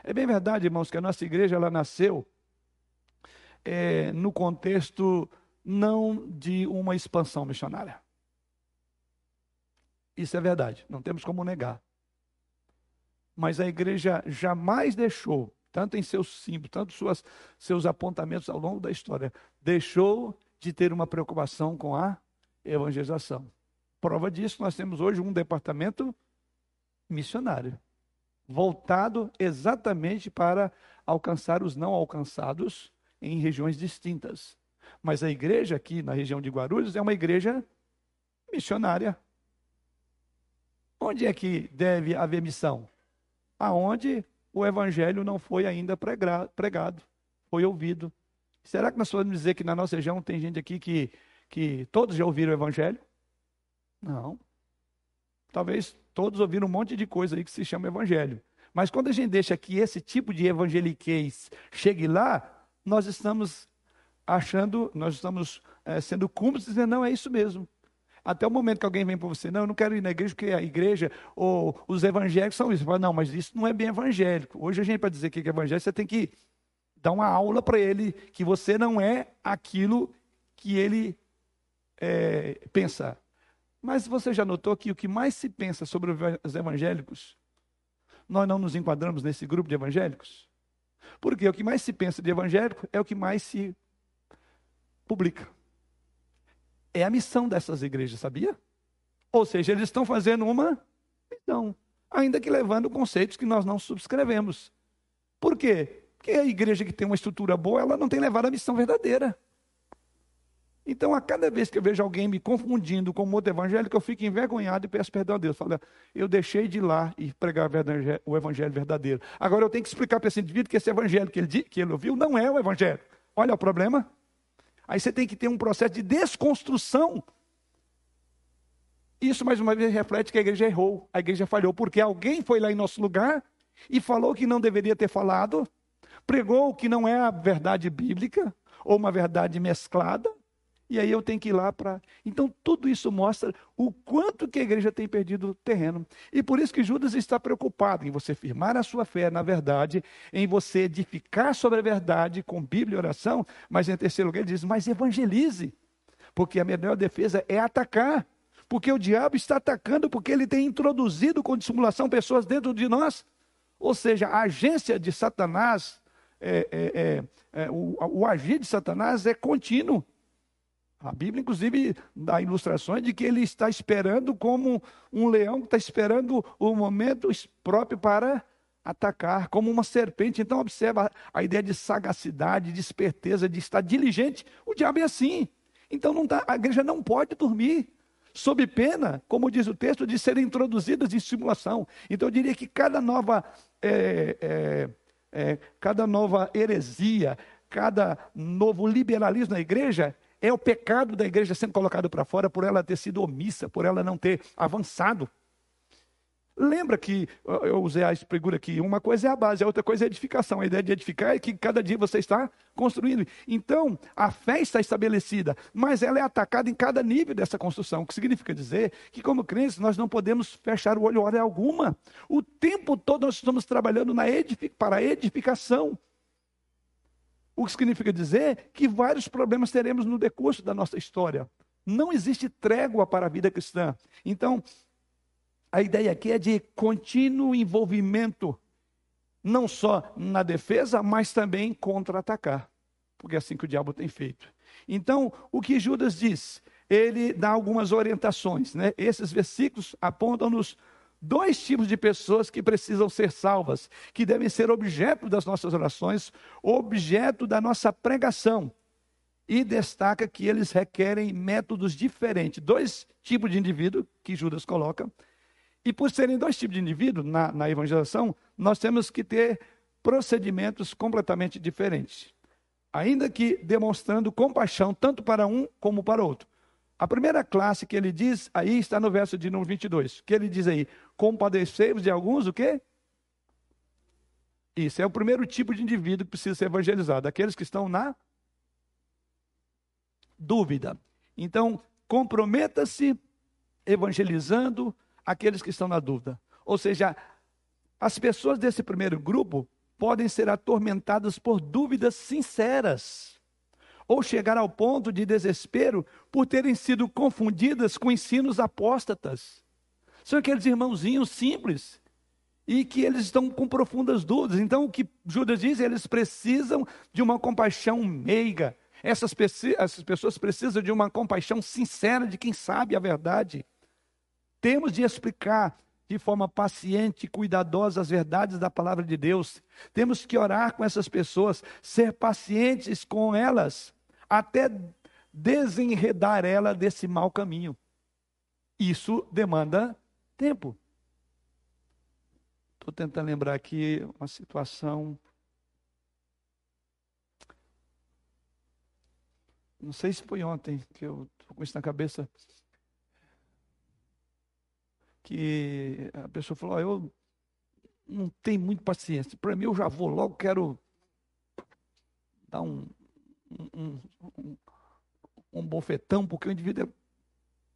É bem verdade, irmãos, que a nossa igreja ela nasceu é, no contexto não de uma expansão missionária. Isso é verdade, não temos como negar mas a igreja jamais deixou, tanto em seus símbolos, tanto suas, seus apontamentos ao longo da história, deixou de ter uma preocupação com a evangelização. Prova disso, nós temos hoje um departamento missionário, voltado exatamente para alcançar os não alcançados em regiões distintas. Mas a igreja aqui na região de Guarulhos é uma igreja missionária. Onde é que deve haver missão? Aonde o evangelho não foi ainda pregado, foi ouvido. Será que nós podemos dizer que na nossa região tem gente aqui que, que todos já ouviram o evangelho? Não. Talvez todos ouviram um monte de coisa aí que se chama evangelho. Mas quando a gente deixa que esse tipo de evangeliquez chegue lá, nós estamos achando, nós estamos é, sendo cúmplices dizendo, não, é isso mesmo. Até o momento que alguém vem para você, não, eu não quero ir na igreja porque a igreja ou os evangélicos são isso. Fala, não, mas isso não é bem evangélico. Hoje a gente, para dizer que é evangélico, você tem que dar uma aula para ele que você não é aquilo que ele é, pensa. Mas você já notou que o que mais se pensa sobre os evangélicos, nós não nos enquadramos nesse grupo de evangélicos? Porque o que mais se pensa de evangélico é o que mais se publica. É a missão dessas igrejas, sabia? Ou seja, eles estão fazendo uma missão, ainda que levando conceitos que nós não subscrevemos. Por quê? Porque a igreja que tem uma estrutura boa, ela não tem levado a missão verdadeira. Então, a cada vez que eu vejo alguém me confundindo com outro evangélico, eu fico envergonhado e peço perdão a Deus. Falo, eu deixei de ir lá e pregar o evangelho verdadeiro. Agora eu tenho que explicar para esse indivíduo que esse evangelho que ele, que ele ouviu não é o evangelho. Olha o problema. Aí você tem que ter um processo de desconstrução. Isso, mais uma vez, reflete que a igreja errou, a igreja falhou, porque alguém foi lá em nosso lugar e falou que não deveria ter falado, pregou que não é a verdade bíblica, ou uma verdade mesclada, E aí eu tenho que ir lá para. Então, tudo isso mostra o quanto que a igreja tem perdido terreno. E por isso que Judas está preocupado em você firmar a sua fé na verdade, em você edificar sobre a verdade com Bíblia e oração, mas em terceiro lugar ele diz: mas evangelize. Porque a melhor defesa é atacar. Porque o diabo está atacando, porque ele tem introduzido com dissimulação pessoas dentro de nós. Ou seja, a agência de Satanás, é, é, é, é o, o agir de Satanás é contínuo. A Bíblia, inclusive, dá ilustrações de que ele está esperando como um leão que está esperando o momento próprio para atacar, como uma serpente. Então, observa a ideia de sagacidade, de esperteza, de estar diligente. O diabo é assim. Então, tá, a igreja não pode dormir, sob pena, como diz o texto, de serem introduzidas em simulação. Então, eu diria que cada nova, é, é, é, cada nova heresia, cada novo liberalismo na igreja é o pecado da igreja sendo colocado para fora por ela ter sido omissa, por ela não ter avançado. Lembra que eu usei a figura aqui, uma coisa é a base, a outra coisa é a edificação. A ideia de edificar é que cada dia você está construindo. Então, a fé está estabelecida, mas ela é atacada em cada nível dessa construção, o que significa dizer que, como crentes, nós não podemos fechar o olho hora alguma. O tempo todo nós estamos trabalhando na edific para a edificação. O que significa dizer que vários problemas teremos no decurso da nossa história. Não existe trégua para a vida cristã. Então, a ideia aqui é de contínuo envolvimento, não só na defesa, mas também contra-atacar, porque é assim que o diabo tem feito. Então, o que Judas diz? Ele dá algumas orientações, né? Esses versículos apontam-nos dois tipos de pessoas que precisam ser salvas, que devem ser objeto das nossas orações, objeto da nossa pregação. E destaca que eles requerem métodos diferentes. Dois tipos de indivíduo que Judas coloca. E por serem dois tipos de indivíduo na, na evangelização, nós temos que ter procedimentos completamente diferentes. Ainda que demonstrando compaixão tanto para um como para outro. A primeira classe que ele diz aí está no verso de número 22, que ele diz aí: compadecei-vos de alguns, o quê? Isso é o primeiro tipo de indivíduo que precisa ser evangelizado, aqueles que estão na dúvida. Então, comprometa-se evangelizando aqueles que estão na dúvida. Ou seja, as pessoas desse primeiro grupo podem ser atormentadas por dúvidas sinceras ou chegar ao ponto de desespero por terem sido confundidas com ensinos apóstatas. São aqueles irmãozinhos simples e que eles estão com profundas dúvidas. Então, o que Judas diz, eles precisam de uma compaixão meiga. Essas, pessoas precisam de uma compaixão sincera de quem sabe a verdade. Temos de explicar de forma paciente e cuidadosa as verdades da palavra de Deus. Temos que orar com essas pessoas, ser pacientes com elas, até desenredar ela desse mau caminho. Isso demanda tempo. Estou tentando lembrar aqui uma situação. Não sei se foi ontem que eu estou com isso na cabeça. Que a pessoa falou: oh, Eu não tenho muito paciência. Para mim, eu já vou logo, quero dar um, um, um, um bofetão, porque o indivíduo é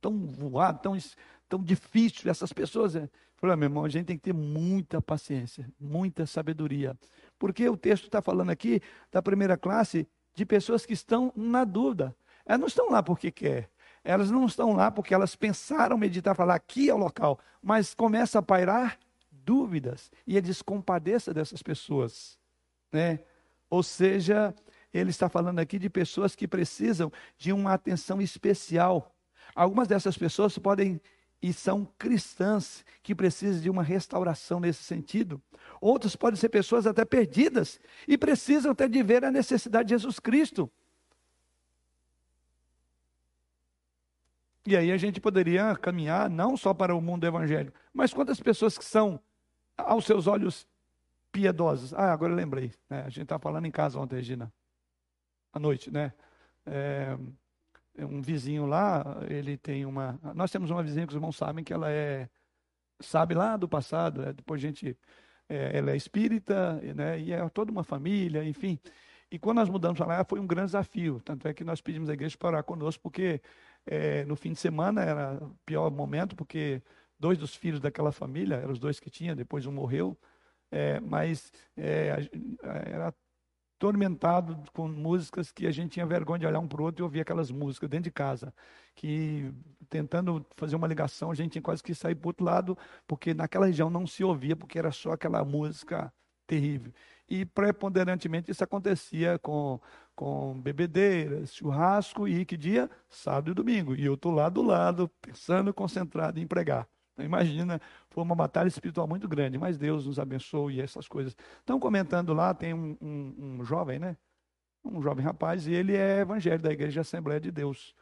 tão voado, tão, tão difícil. Essas pessoas. É... Falei, ah, meu irmão, a gente tem que ter muita paciência, muita sabedoria. Porque o texto está falando aqui da primeira classe de pessoas que estão na dúvida. Elas não estão lá porque quer. Elas não estão lá porque elas pensaram meditar, falar aqui é o local, mas começa a pairar dúvidas e ele descompadeça dessas pessoas, né? Ou seja, ele está falando aqui de pessoas que precisam de uma atenção especial. Algumas dessas pessoas podem e são cristãs que precisam de uma restauração nesse sentido. Outros podem ser pessoas até perdidas e precisam até de ver a necessidade de Jesus Cristo. E aí a gente poderia caminhar não só para o mundo evangélico, mas quantas pessoas que são, aos seus olhos, piedosas. Ah, agora eu lembrei. Né? A gente estava falando em casa ontem, Regina à noite, né? É, um vizinho lá, ele tem uma. Nós temos uma vizinha que os irmãos sabem que ela é. Sabe lá do passado, é, depois a gente. É, ela é espírita, né? E é toda uma família, enfim. E quando nós mudamos para lá, foi um grande desafio. Tanto é que nós pedimos à igreja para orar conosco, porque é, no fim de semana era o pior momento, porque dois dos filhos daquela família, eram os dois que tinha, depois um morreu, é, mas é, era tormentado com músicas que a gente tinha vergonha de olhar um para o outro e ouvir aquelas músicas dentro de casa, que tentando fazer uma ligação, a gente tinha quase que sair para outro lado, porque naquela região não se ouvia, porque era só aquela música terrível. E preponderantemente isso acontecia com, com bebedeiras, churrasco e que dia? Sábado e domingo. E eu estou lá do lado, pensando, concentrado em pregar. Então, imagina, foi uma batalha espiritual muito grande, mas Deus nos abençoou e essas coisas. Estão comentando lá, tem um, um, um, jovem, né? Um jovem rapaz, e ele é evangelho da Igreja Assembleia de Deus,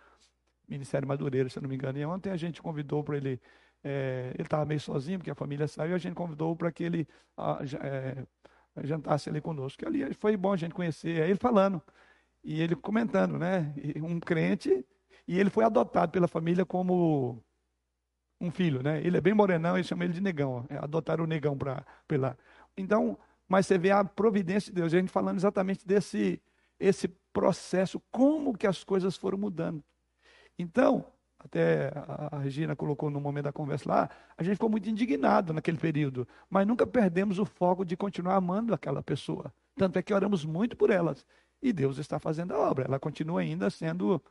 Ministério Madureira, se eu não me engano. E ontem a gente convidou para ele, é, ele estava meio sozinho, porque a família saiu, e a gente convidou para que ele é, jantasse ali conosco. E ali foi bom a gente conhecer, é ele falando, e ele comentando, né? Um crente, e ele foi adotado pela família como um filho, né? Ele é bem morenão e chama ele de negão. É, adotaram o negão para lá. Então, mas você vê a providência de Deus, a gente falando exatamente desse esse processo, como que as coisas foram mudando. Então, até a Regina colocou no momento da conversa lá, a gente ficou muito indignado naquele período, mas nunca perdemos o foco de continuar amando aquela pessoa. Tanto é que oramos muito por elas. E Deus está fazendo a obra. Ela continua ainda sendo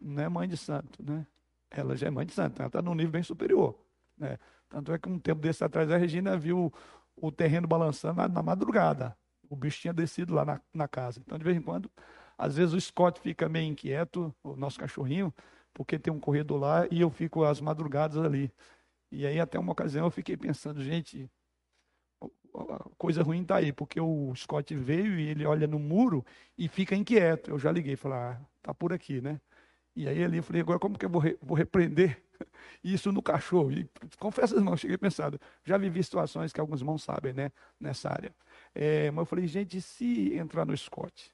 né, mãe de santo, né? Ela já é mãe de santo, ela está num nível bem superior. Né? Tanto é que um tempo desse atrás a Regina viu o terreno balançando na, na madrugada. O bicho tinha descido lá na, na, casa. Então, de vez em quando, às vezes o Scott fica meio inquieto, o nosso cachorrinho, porque tem um corredor lá e eu fico às madrugadas ali. E aí, até uma ocasião, eu fiquei pensando, gente, a coisa ruim está aí, porque o Scott veio e ele olha no muro e fica inquieto. Eu já liguei, falei, ah, tá por aqui, né? E aí ali eu falei, agora como que eu vou, re, vou repreender isso no cachorro? E confesso, irmão, cheguei pensando, já vivi situações que alguns irmãos sabem, né, nessa área. É, mas eu falei, gente, se entrar no Scott,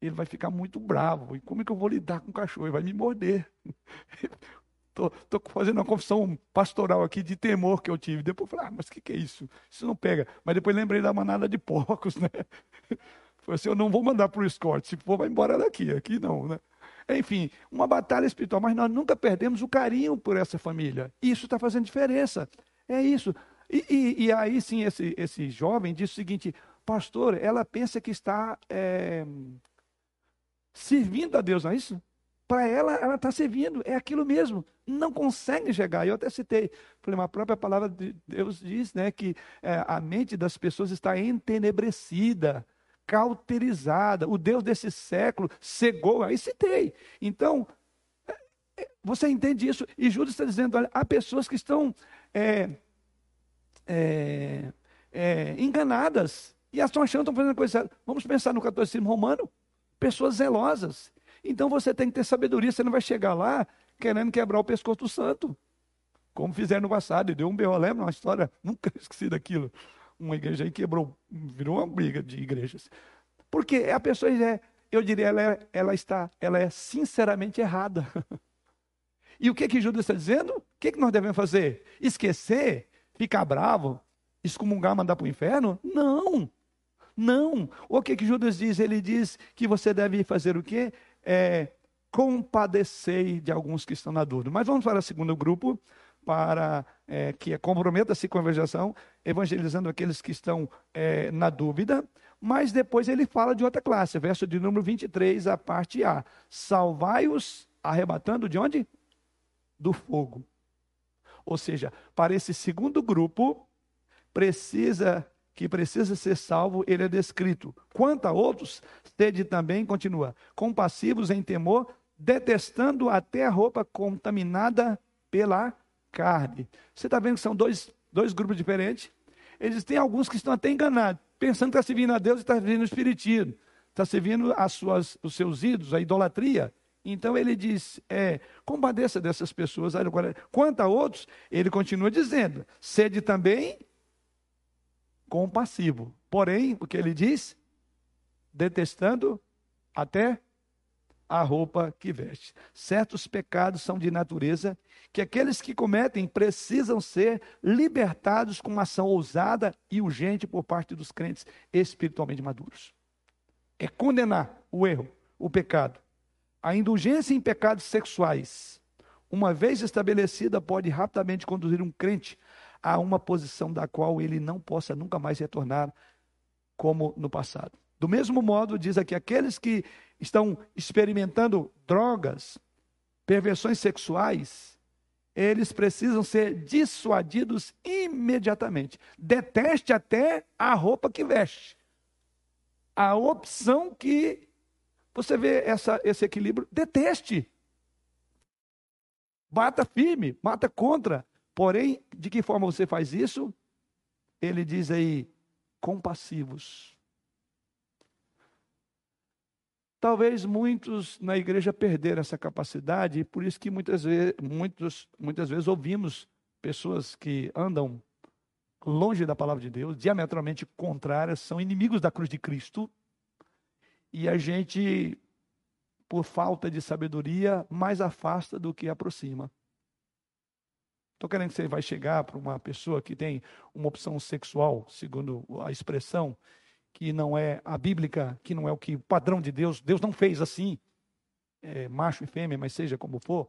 ele vai ficar muito bravo. E como é que eu vou lidar com o cachorro? Ele vai me morder. Estou fazendo uma confissão pastoral aqui de temor que eu tive. Depois eu falei, ah, mas o que, que é isso? Isso não pega. Mas depois lembrei da manada de porcos, né? Falei assim, eu não vou mandar para o Scott. Se for, vai embora daqui. Aqui não, né? Enfim, uma batalha espiritual, mas nós nunca perdemos o carinho por essa família. Isso está fazendo diferença. É isso. E, e, e, aí sim, esse, esse jovem disse o seguinte: Pastor, ela pensa que está é, servindo a Deus, não é isso? Para ela, ela está servindo, é aquilo mesmo. Não consegue chegar. Eu até citei, falei, a própria palavra de Deus diz né, que é, a mente das pessoas está entenebrecida cauterizada. O Deus desse século cegou. Aí citei. Então, é, é, você entende isso? E Judas está dizendo: olha, há pessoas que estão é, é, é, enganadas e elas estão achando que estão fazendo coisa certa. Vamos pensar no catolicismo romano: pessoas zelosas. Então você tem que ter sabedoria, você não vai chegar lá querendo quebrar o pescoço do santo. Como fizeram no passado, e deu um B.O. lembra uma história, nunca esqueci daquilo uma igreja aí quebrou, virou uma briga de igrejas. Porque a pessoa é, eu diria, ela, é, ela está, ela é sinceramente errada. E o que que Judas está dizendo? O que, que nós devemos fazer? Esquecer? Ficar bravo? Excomungar, mandar para o inferno? Não! Não! O que que Judas diz? Ele diz que você deve fazer o quê? É, compadecer de alguns que estão na dúvida. Mas vamos para o segundo grupo, para é, que comprometa-se com a evangelização, evangelizando aqueles que estão é, na dúvida, mas depois ele fala de outra classe, verso de número 23, a parte A. Salvai-os arrebatando de onde? Do fogo. Ou seja, para esse segundo grupo, precisa que precisa ser salvo, ele é descrito. Quanto a outros, sede também, continua, compassivos em temor, detestando até a roupa contaminada pela carne. Você está vendo que são dois, dois grupos diferentes? Eles têm alguns que estão até enganados, pensando que está servindo a Deus e está servindo o Espiritismo. Está servindo as suas, os seus ídolos, a idolatria. Então ele diz: é, compadeça dessas pessoas. Agora, quanto a outros, ele continua dizendo: sede também compassivo. Porém, o que ele diz? Detestando até a roupa que veste. Certos pecados são de natureza que aqueles que cometem precisam ser libertados com uma ação ousada e urgente por parte dos crentes espiritualmente maduros. é condenar o erro, o pecado. A indulgência em pecados sexuais, uma vez estabelecida, pode rapidamente conduzir um crente a uma posição da qual ele não possa nunca mais retornar como no passado. Do mesmo modo, diz aqui, aqueles que estão experimentando drogas, perversões sexuais, eles precisam ser dissuadidos imediatamente. Deteste até a roupa que veste. A opção que você vê essa, esse equilíbrio, deteste. Bata firme, mata contra. Porém, de que forma você faz isso? Ele diz aí, compassivos. Talvez muitos na igreja perderam essa capacidade, e por isso que muitas vezes, muitos, muitas vezes ouvimos pessoas que andam longe da palavra de Deus, diametralmente contrárias, são inimigos da cruz de Cristo, e a gente, por falta de sabedoria, mais afasta do que aproxima. Estou querendo que você vai chegar para uma pessoa que tem uma opção sexual, segundo a expressão, que não é a bíblica, que não é o que o padrão de Deus, Deus não fez assim, é, macho e fêmea, mas seja como for,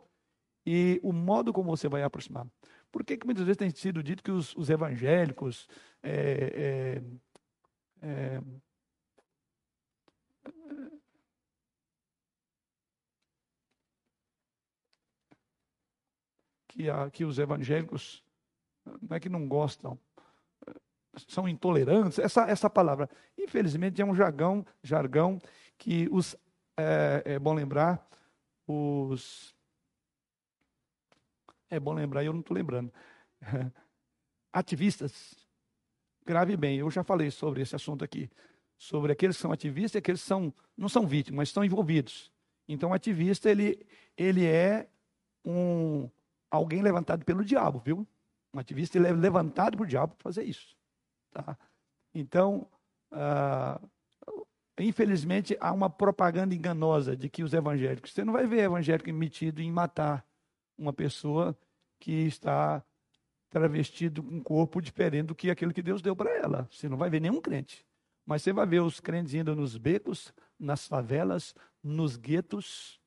e o modo como você vai aproximar. Por que, que muitas vezes tem sido dito que os, os evangélicos é, é, é que, a, que os evangélicos não é que não gostam, são intolerantes, essa, essa palavra, infelizmente, é um jargão, jargão que os, é, é bom lembrar, os, é bom lembrar, eu não estou lembrando, ativistas, grave bem, eu já falei sobre esse assunto aqui, sobre aqueles que são ativistas e aqueles que são, não são vítimas, mas estão envolvidos. Então, ativista, ele, ele é um, alguém levantado pelo diabo, viu? Um ativista ele é levantado por diabo para fazer isso. Tá? Então, uh, infelizmente, há uma propaganda enganosa de que os evangélicos. Você não vai ver evangélico metido em matar uma pessoa que está travestido com um corpo diferente do que aquele que Deus deu para ela. Você não vai ver nenhum crente. Mas você vai ver os crentes indo nos becos, nas favelas, nos guetos,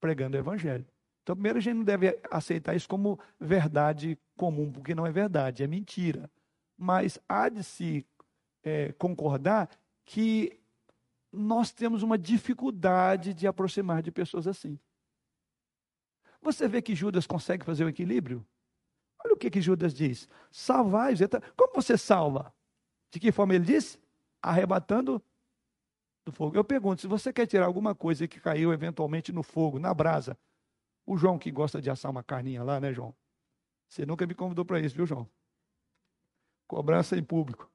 pregando o evangelho. Então, primeiro, a gente não deve aceitar isso como verdade comum, porque não é verdade, é mentira mas há de se é, concordar que nós temos uma dificuldade de aproximar de pessoas assim. Você vê que Judas consegue fazer o equilíbrio? Olha o que, que Judas diz: salvai. Como você salva? De que forma ele diz? Arrebatando do fogo. Eu pergunto: se você quer tirar alguma coisa que caiu eventualmente no fogo, na brasa, o João que gosta de assar uma carninha lá, né, João? Você nunca me convidou para isso, viu, João? Cobrança em público.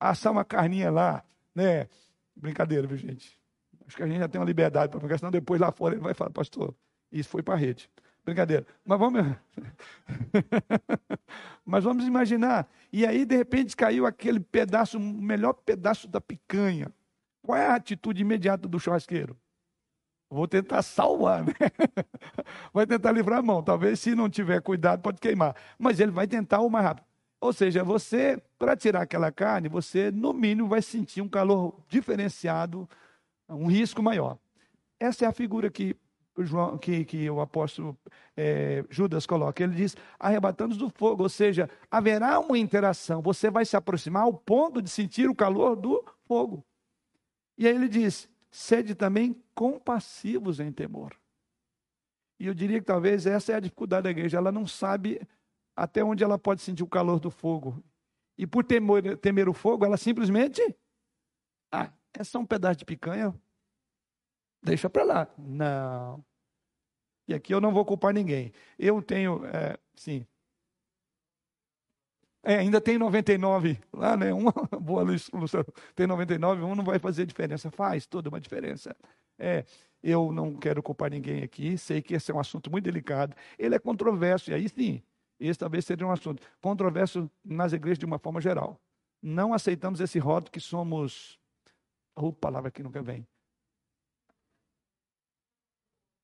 Assar uma carninha lá, né? Brincadeira, viu, gente? Acho que a gente já tem uma liberdade para porque senão depois lá fora ele vai falar, pastor, isso foi para a rede. Brincadeira. Mas vamos. Mas vamos imaginar. E aí, de repente, caiu aquele pedaço, o melhor pedaço da picanha. Qual é a atitude imediata do churrasqueiro? Vou tentar salvar, né? Vai tentar livrar a mão. Talvez, se não tiver cuidado, pode queimar. Mas ele vai tentar o mais rápido. Ou seja, você, para tirar aquela carne, você, no mínimo, vai sentir um calor diferenciado, um risco maior. Essa é a figura que, João, que, que o apóstolo é, Judas coloca. Ele diz: arrebatando do fogo, ou seja, haverá uma interação, você vai se aproximar ao ponto de sentir o calor do fogo. E aí ele diz: sede também compassivos em temor. E eu diria que talvez essa é a dificuldade da igreja, ela não sabe até onde ela pode sentir o calor do fogo. E por temer, temer o fogo, ela simplesmente. Ah, é só um pedaço de picanha. Deixa para lá. Não. E aqui eu não vou culpar ninguém. Eu tenho, é, sim. É, ainda tem 99 lá, né? Uma boa Luciano, tem 99, um não vai fazer diferença. Faz toda uma diferença. É, eu não quero culpar ninguém aqui, sei que esse é um assunto muito delicado. Ele é controverso, e aí sim, esse talvez seja um assunto controverso nas igrejas de uma forma geral. Não aceitamos esse rótulo que somos. Oh, palavra que nunca vem.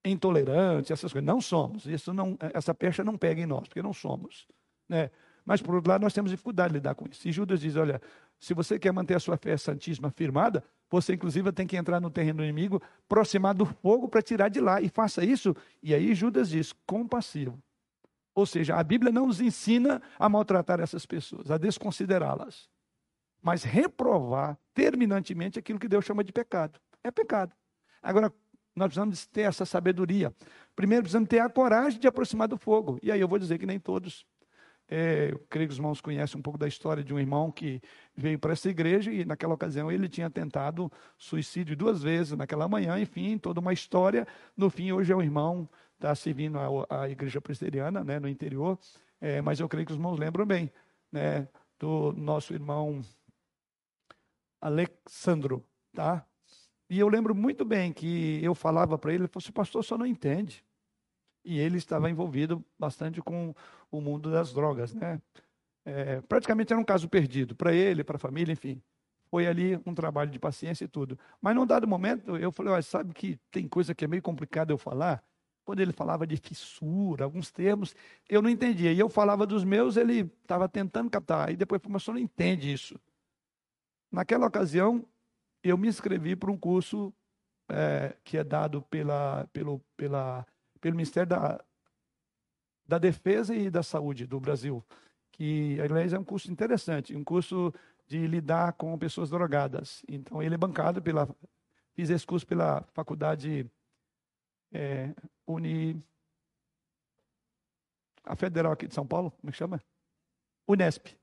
Intolerantes, essas coisas. Não somos. Isso não, essa pecha não pega em nós, porque não somos. Né? Mas, por outro lado, nós temos dificuldade de lidar com isso. E Judas diz: olha, se você quer manter a sua fé santíssima firmada, você, inclusive, tem que entrar no terreno inimigo, aproximar do fogo para tirar de lá. E faça isso. E aí Judas diz: compassivo. Ou seja, a Bíblia não nos ensina a maltratar essas pessoas, a desconsiderá-las, mas reprovar terminantemente aquilo que Deus chama de pecado. É pecado. Agora, nós precisamos ter essa sabedoria. Primeiro, precisamos ter a coragem de aproximar do fogo. E aí eu vou dizer que nem todos. É, eu creio que os irmãos conhecem um pouco da história de um irmão que veio para essa igreja e naquela ocasião ele tinha tentado suicídio duas vezes naquela manhã, enfim, toda uma história. No fim, hoje é um irmão, está servindo a, a, igreja presbiteriana né, no interior, é, mas eu creio que os irmãos lembram bem né, do nosso irmão Alexandro, tá? E eu lembro muito bem que eu falava para ele, ele falou assim, pastor, só não entende. E ele estava envolvido bastante com o mundo das drogas, né? É, praticamente era um caso perdido para ele, para a família, enfim. Foi ali um trabalho de paciência e tudo. Mas num dado momento, eu falei, sabe que tem coisa que é meio complicada eu falar? Quando ele falava de fissura, alguns termos, eu não entendia. E eu falava dos meus, ele estava tentando captar. E depois mas você não entende isso. Naquela ocasião, eu me inscrevi para um curso é, que é dado pela, pelo, pela, pelo Ministério da, da Defesa e da Saúde do Brasil, que, aliás, é um curso interessante, um curso de lidar com pessoas drogadas. Então, ele é bancado pela. Fiz esse curso pela Faculdade é, Uni. A Federal aqui de São Paulo, como é chama? Unesp.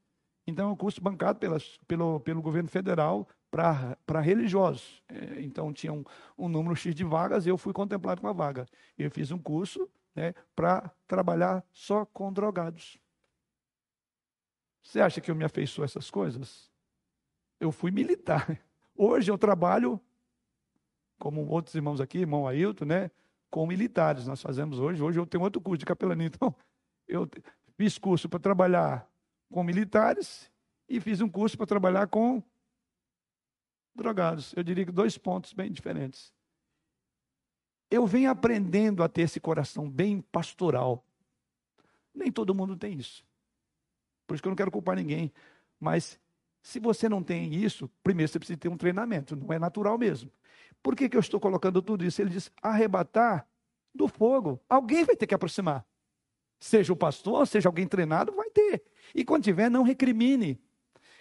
Então, é um curso bancado pelas, pelo, pelo governo federal para religiosos. É, então, tinha um, um, número X de vagas e eu fui contemplado com a vaga. Eu fiz um curso né, para trabalhar só com drogados. Você acha que eu me afeiçoo a essas coisas? Eu fui militar. Hoje eu trabalho, como outros irmãos aqui, irmão Ailton, né, com militares. Nós fazemos hoje. Hoje eu tenho outro curso de capelania. Então, eu fiz curso para trabalhar com militares e fiz um curso para trabalhar com drogados. Eu diria que dois pontos bem diferentes. Eu venho aprendendo a ter esse coração bem pastoral. Nem todo mundo tem isso. Por isso que eu não quero culpar ninguém. Mas se você não tem isso, primeiro você precisa ter um treinamento. Não é natural mesmo. Por que, que eu estou colocando tudo isso? Ele diz: arrebatar do fogo. Alguém vai ter que aproximar. Seja o pastor, seja alguém treinado, vai ter. E quando tiver, não recrimine.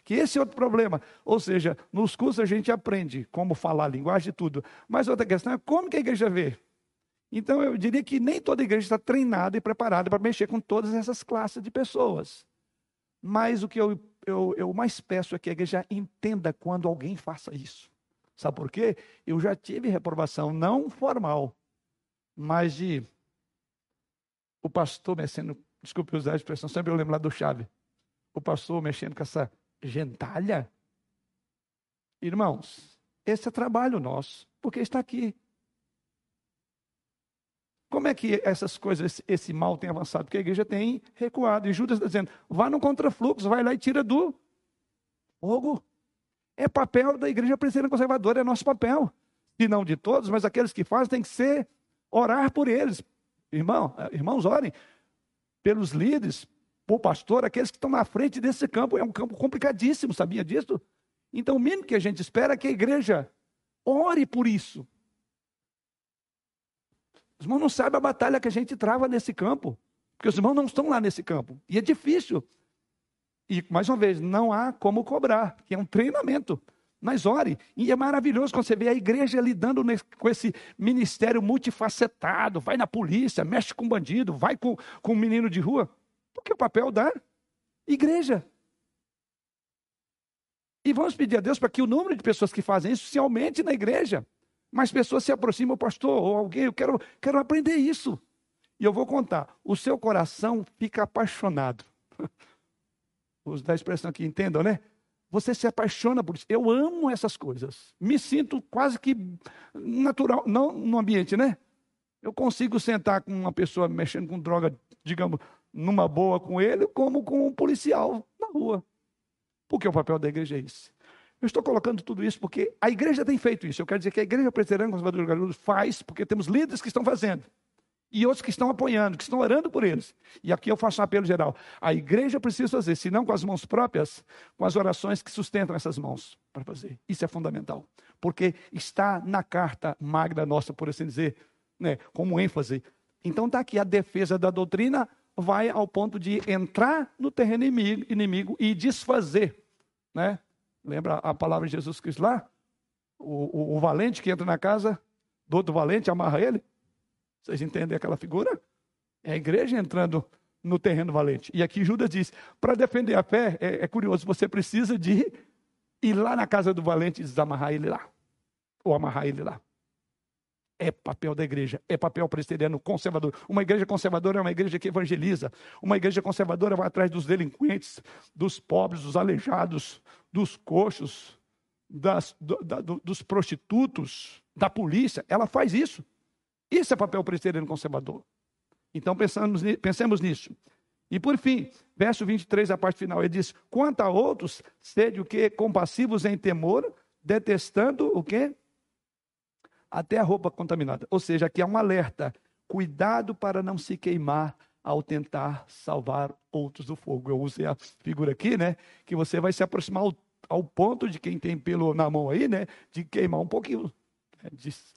Que esse é outro problema. Ou seja, nos cursos a gente aprende como falar a linguagem e tudo. Mas outra questão é como que a igreja vê. Então eu diria que nem toda igreja está treinada e preparada para mexer com todas essas classes de pessoas. Mas o que eu, eu, eu mais peço é que a igreja entenda quando alguém faça isso. Sabe por quê? Eu já tive reprovação, não formal, mas de o pastor mexendo, desculpe usar a expressão, sempre eu lembro lá do chave. O pastor mexendo com essa gentalha? Irmãos, esse é trabalho nosso, porque está aqui. Como é que essas coisas, esse mal tem avançado? Porque a igreja tem recuado. E Judas está dizendo: vá no contrafluxo, vai lá e tira do fogo. É papel da igreja presbiteriana conservadora, é nosso papel. E não de todos, mas aqueles que fazem tem que ser orar por eles. Irmão, irmãos, orem pelos líderes, por pastor, aqueles que estão na frente desse campo. É um campo complicadíssimo, sabia disso? Então, o mínimo que a gente espera é que a igreja ore por isso. Os irmãos não sabem a batalha que a gente trava nesse campo, porque os irmãos não estão lá nesse campo. E é difícil. E, mais uma vez, não há como cobrar, que é um treinamento. Mas ore. E é maravilhoso quando você vê a igreja lidando com esse ministério multifacetado. Vai na polícia, mexe com bandido, vai com, com um menino de rua. Porque o papel da igreja. E vamos pedir a Deus para que o número de pessoas que fazem isso se aumente na igreja. Mais pessoas se aproximam, pastor, ou alguém, eu quero, quero aprender isso. E eu vou contar, o seu coração fica apaixonado. Vou dar a expressão aqui, entendam, né? Você se apaixona por isso. Eu amo essas coisas. Me sinto quase que natural, não no ambiente, né? Eu consigo sentar com uma pessoa mexendo com droga, digamos, numa boa com ele, como com um policial na rua. Porque o papel da igreja é esse. Eu estou colocando tudo isso porque a igreja tem feito isso. Eu quero dizer que a igreja presbiteriana conservadora de Guarulhos faz, porque temos líderes que estão fazendo. E outros que estão apoiando, que estão orando por eles. E aqui eu faço um apelo geral. A igreja precisa fazer, se não com as mãos próprias, com as orações que sustentam essas mãos para fazer. Isso é fundamental. Porque está na carta magna nossa, por assim dizer, né, como ênfase. Então está aqui a defesa da doutrina vai ao ponto de entrar no terreno inimigo, inimigo e desfazer. Né? Lembra a palavra de Jesus Cristo lá? O, o, o valente que entra na casa do outro valente, amarra ele. Vocês entendem aquela figura? É a igreja entrando no terreno valente. E aqui Judas diz: para defender a fé, é, é, curioso, você precisa de ir lá na casa do valente e desamarrar ele lá. Ou amarrar ele lá. É papel da igreja, é papel presbiteriano conservador. Uma igreja conservadora é uma igreja que evangeliza. Uma igreja conservadora vai atrás dos delinquentes, dos pobres, dos aleijados, dos coxos, das, do, da, do, dos prostitutos, da polícia. Ela faz isso. Isso é papel presbiteriano conservador. Então pensamos, pensemos nisso. E por fim, verso 23, a parte final, ele diz: Quanto a outros, sede o que? Compassivos em temor, detestando o que? até a roupa contaminada. Ou seja, aqui há um alerta: cuidado para não se queimar ao tentar salvar outros do fogo. Eu usei a figura aqui, né? Que você vai se aproximar ao, ao ponto de quem tem pelo na mão aí, né? De queimar um pouquinho. É,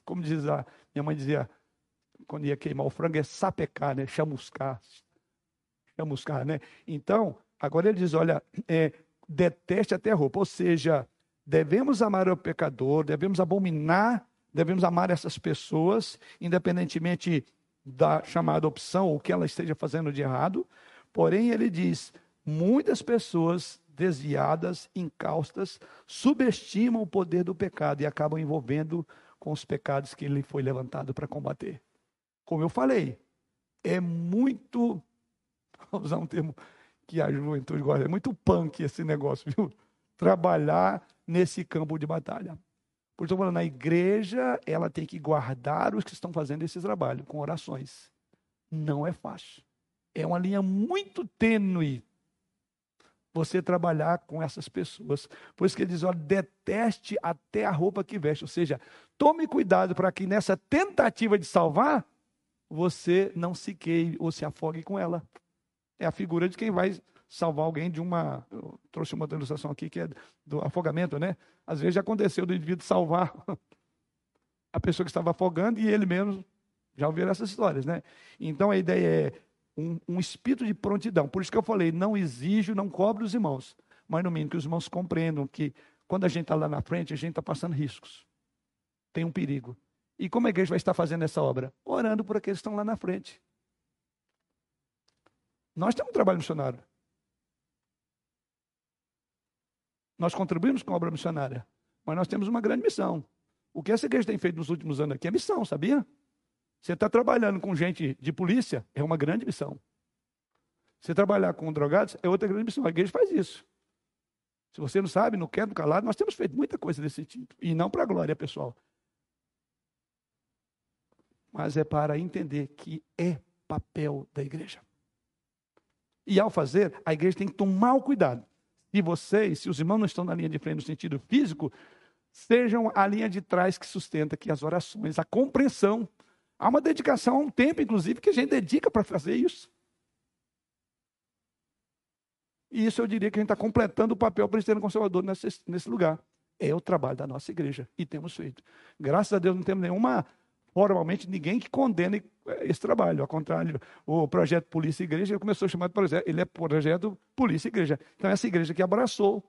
como diz a minha mãe dizia, quando ia queimar o frango, é sapecar, né? Chamuscar. Chamuscar, né? Então, agora ele diz: olha, é, deteste até a roupa. Ou seja, devemos amar o pecador, devemos abominar devemos amar essas pessoas, independentemente da chamada opção ou o que ela esteja fazendo de errado. Porém, ele diz: muitas pessoas desviadas, incaustas, subestimam o poder do pecado e acabam envolvendo com os pecados que ele foi levantado para combater. Como eu falei, é muito, vou usar um termo que a juventude gosta, é muito punk esse negócio, viu? Trabalhar nesse campo de batalha. Por isso, falando, a igreja ela tem que guardar os que estão fazendo esse trabalho com orações. Não é fácil. É uma linha muito tênue você trabalhar com essas pessoas. Por isso que ele diz: olha, deteste até a roupa que veste. Ou seja, tome cuidado para que nessa tentativa de salvar, você não se queime ou se afogue com ela. É a figura de quem vai salvar alguém de uma. Eu trouxe uma ilustração aqui que é do afogamento, né? Às vezes já aconteceu do indivíduo salvar a pessoa que estava afogando e ele mesmo. Já ouviram essas histórias, né? Então a ideia é um, um espírito de prontidão. Por isso que eu falei: não exijo, não cobre os irmãos, mas no mínimo que os irmãos compreendam que quando a gente está lá na frente, a gente está passando riscos. Tem um perigo. E como a igreja vai estar fazendo essa obra? Orando por aqueles que estão lá na frente. Nós temos um trabalho missionário. Nós contribuímos com a obra missionária, mas nós temos uma grande missão. O que essa igreja tem feito nos últimos anos aqui é missão, sabia? Você está trabalhando com gente de polícia, é uma grande missão. Você trabalhar com drogados é outra grande missão. A igreja faz isso. Se você não sabe, não quer, não calado, nós temos feito muita coisa desse tipo. E não para a glória, pessoal. Mas é para entender que é papel da igreja. E ao fazer, a igreja tem que tomar o cuidado e vocês, se os irmãos não estão na linha de frente no sentido físico, sejam a linha de trás que sustenta aqui as orações, a compreensão. Há uma dedicação, há um tempo, inclusive, que a gente dedica para fazer isso. E isso eu diria que a gente está completando o papel presbiteriano conservador nesse, nesse lugar. É o trabalho da nossa igreja. E temos feito. Graças a Deus não temos nenhuma formalmente ninguém que condene eh, esse trabalho. Ao contrário, o projeto Polícia e Igreja começou chamado projeto, ele é projeto Polícia e Igreja. Então, essa igreja que abraçou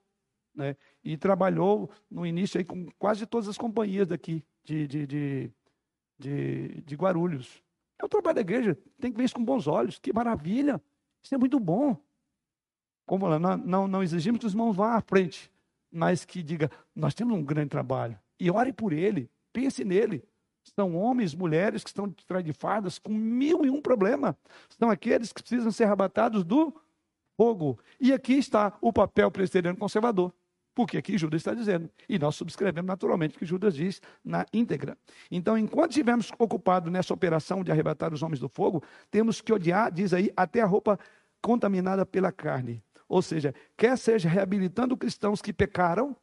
né, e trabalhou no início aí com quase todas as companhias daqui de, de, de, de, de Guarulhos. É o trabalho da igreja, tem que ver isso com bons olhos. Que maravilha! Isso é muito bom. Como não, não, não exigimos que os irmãos vá à frente, mas que diga, nós temos um grande trabalho. E ore por ele, pense nele. São homens, mulheres que estão de de fardas com mil e um problema. São aqueles que precisam ser arrebatados do fogo. E aqui está o papel presbiteriano conservador. Porque aqui Judas está dizendo. E nós subscrevemos naturalmente o que Judas diz na íntegra. Então, enquanto estivermos ocupados nessa operação de arrebatar os homens do fogo, temos que odiar, diz aí, até a roupa contaminada pela carne. Ou seja, quer seja reabilitando cristãos que pecaram,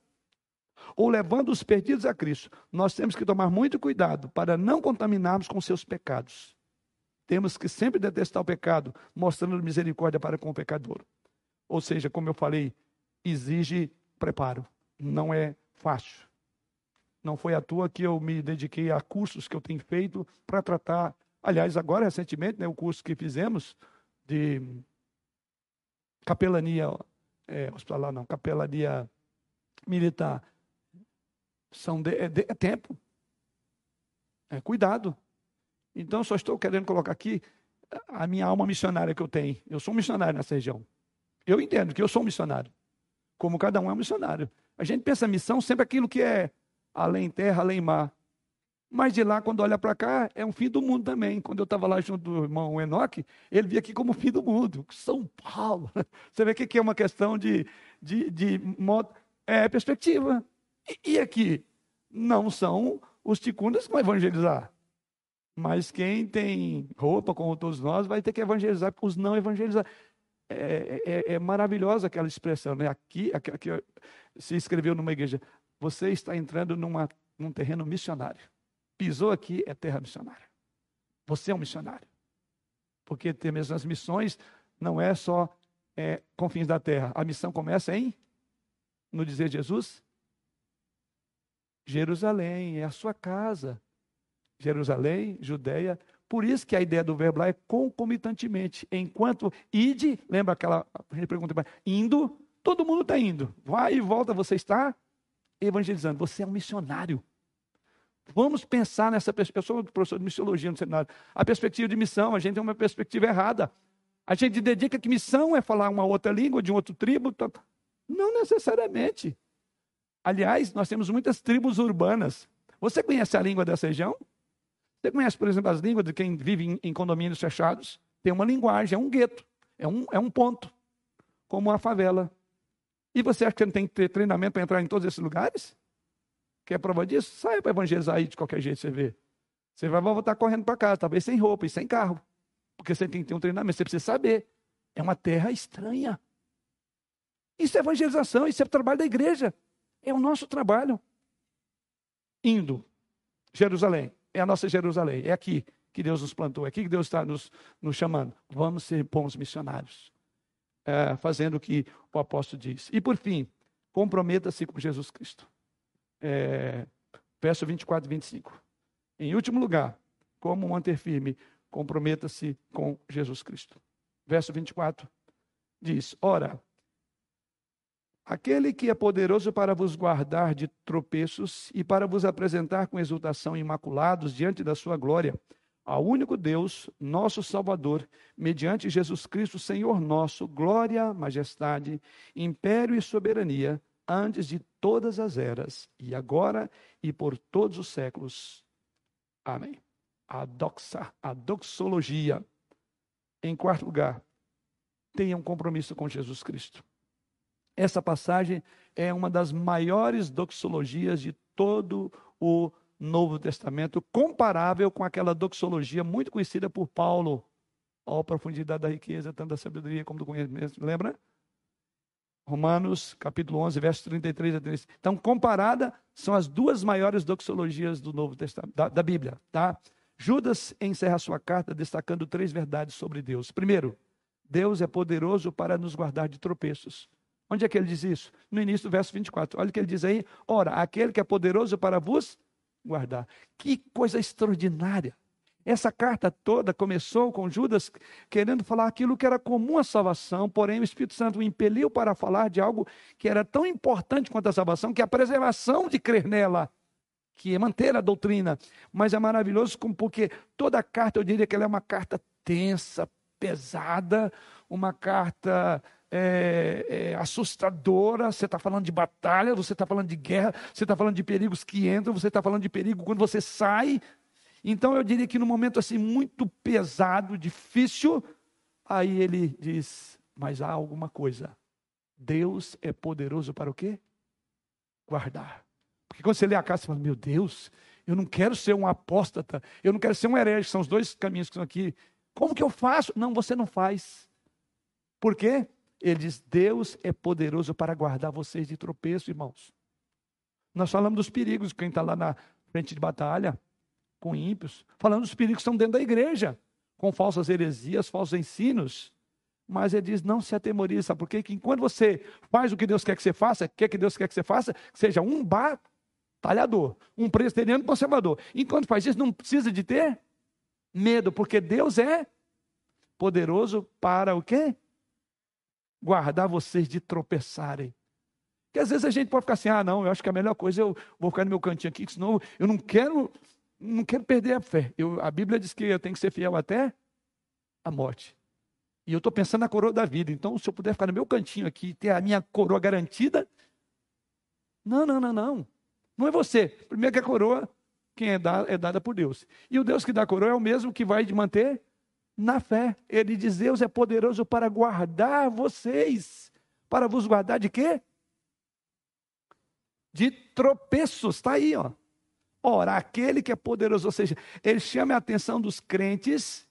ou levando os perdidos a Cristo, nós temos que tomar muito cuidado para não contaminarmos com seus pecados. temos que sempre detestar o pecado, mostrando misericórdia para com o pecador. Ou seja, como eu falei, exige preparo. Não é fácil. Não foi à toa que eu me dediquei a cursos que eu tenho feito para tratar. Aliás, agora, recentemente, né, o curso que fizemos de capelania é, hospitalar, não, capelania militar. São de, é, de, é tempo. É cuidado. Então, só estou querendo colocar aqui a minha alma missionária que eu tenho. Eu sou um missionário nessa região. Eu entendo que eu sou um missionário. Como cada um é um missionário. A gente pensa missão sempre aquilo que é além terra, além mar. Mas de lá, quando olha para cá, é um fim do mundo também. Quando eu estava lá junto do irmão Enoque, ele via aqui como fim do mundo. São Paulo. Você vê que é uma questão de, de, de modo, é, perspectiva. E, aqui? Não são os ticundas que vão evangelizar. Mas quem tem roupa, como todos nós, vai ter que evangelizar os não evangelizar. É, é, é maravilhosa aquela expressão. Né? Aqui, aqui, aqui se escreveu numa igreja. Você está entrando numa, num terreno missionário. Pisou aqui é terra missionária. Você é um missionário. Porque temos as missões não é só é, confins da terra. A missão começa em, no dizer Jesus, Jerusalém, é a sua casa. Jerusalém, Judeia. Por isso que a ideia do verbo lá é concomitantemente. Enquanto ide, lembra aquela, a gente pergunta, indo, todo mundo está indo. Vai e volta, você está evangelizando. Você é um missionário. Vamos pensar nessa perspectiva. Eu sou professor de missiologia no seminário. A perspectiva de missão, a gente tem uma perspectiva errada. A gente dedica que missão é falar uma outra língua, de um outro tribo. Tá? Não necessariamente. Aliás, nós temos muitas tribos urbanas. Você conhece a língua dessa região? Você conhece, por exemplo, as línguas de quem vive em, em condomínios fechados? Tem uma linguagem, é um gueto, é um, é um ponto, como uma favela. E você acha que não tem que ter treinamento para entrar em todos esses lugares? Quer prova disso? Saia para evangelizar aí de qualquer jeito, você vê. Você vai voltar correndo para casa, talvez sem roupa e sem carro. Porque você tem que ter um treinamento, você precisa saber. É uma terra estranha. Isso é evangelização, isso é trabalho da igreja. É o nosso trabalho. Indo. Jerusalém. É a nossa Jerusalém. É aqui que Deus nos plantou. É aqui que Deus está nos, nos chamando. Vamos ser bons missionários. É, fazendo o que o apóstolo diz. E por fim, comprometa-se com Jesus Cristo é, verso 24 e 25. Em último lugar, como manter firme, comprometa-se com Jesus Cristo. Verso 24 diz: Ora, aquele que é poderoso para vos guardar de tropeços e para vos apresentar com exultação imaculados diante da sua glória, ao único Deus, nosso Salvador, mediante Jesus Cristo, Senhor nosso, glória, majestade, império e soberania antes de todas as eras, e agora e por todos os séculos. Amém. A doxa, a doxologia. Em quarto lugar, tenha um compromisso com Jesus Cristo. Essa passagem é uma das maiores doxologias de todo o Novo Testamento, comparável com aquela doxologia muito conhecida por Paulo. Ó, profundidade da riqueza, tanto da sabedoria como do conhecimento. Lembra? Romanos, capítulo 11, versos 33 a 36. Então, comparada, são as duas maiores doxologias do Novo Testamento, da, da Bíblia, tá? Judas encerra sua carta destacando três verdades sobre Deus. Primeiro, Deus é poderoso para nos guardar de tropeços. Onde é que ele diz isso? No início do verso 24. Olha o que ele diz aí. Ora, aquele que é poderoso para vos guardar. Que coisa extraordinária. Essa carta toda começou com Judas querendo falar aquilo que era comum à salvação, porém o Espírito Santo o impeliu para falar de algo que era tão importante quanto a salvação, que é a preservação de crer nela, que é manter a doutrina. Mas é maravilhoso porque toda a carta, eu diria que ela é uma carta tensa, pesada, uma carta é, é, assustadora, você está falando de batalha, você está falando de guerra, você está falando de perigos que entram, você está falando de perigo quando você sai então eu diria que no momento assim muito pesado, difícil, aí ele diz: "Mas há alguma coisa. Deus é poderoso para o quê? Guardar. Porque quando você lê a carta, você fala: "Meu Deus, eu não quero ser um apóstata, eu não quero ser um herege, são os dois caminhos que estão aqui. Como que eu faço? Não, você não faz. Por quê? Ele diz: Deus é poderoso para guardar vocês de tropeço, irmãos. Nós falamos dos perigos, quem está lá na frente de batalha com ímpios, falando dos perigos que estão dentro da igreja, com falsas heresias, falsos ensinos. Mas ele diz: não se atemorize, sabe por quê? Que enquanto você faz o que Deus quer que você faça, quer que Deus quer que você faça, que seja um batalhador, um presbiteriano conservador. Enquanto faz isso, não precisa de ter medo, porque Deus é poderoso para o quê? Guardar vocês de tropeçarem. Porque às vezes a gente pode ficar assim: ah, não, eu acho que a melhor coisa é eu vou ficar no meu cantinho aqui, senão eu não quero, não quero perder a fé. Eu, a Bíblia diz que eu tenho que ser fiel até a morte. E eu estou pensando na coroa da vida. Então, se eu puder ficar no meu cantinho aqui e ter a minha coroa garantida. Não, não, não, não. Não é você. Primeiro que a coroa, quem é dada, é dada por Deus. E o Deus que dá a coroa é o mesmo que vai te manter na fé. Ele diz: Deus é poderoso para guardar vocês. Para vos guardar de quê? De tropeços. Está aí, ó. Ora, aquele que é poderoso, ou seja, ele chama a atenção dos crentes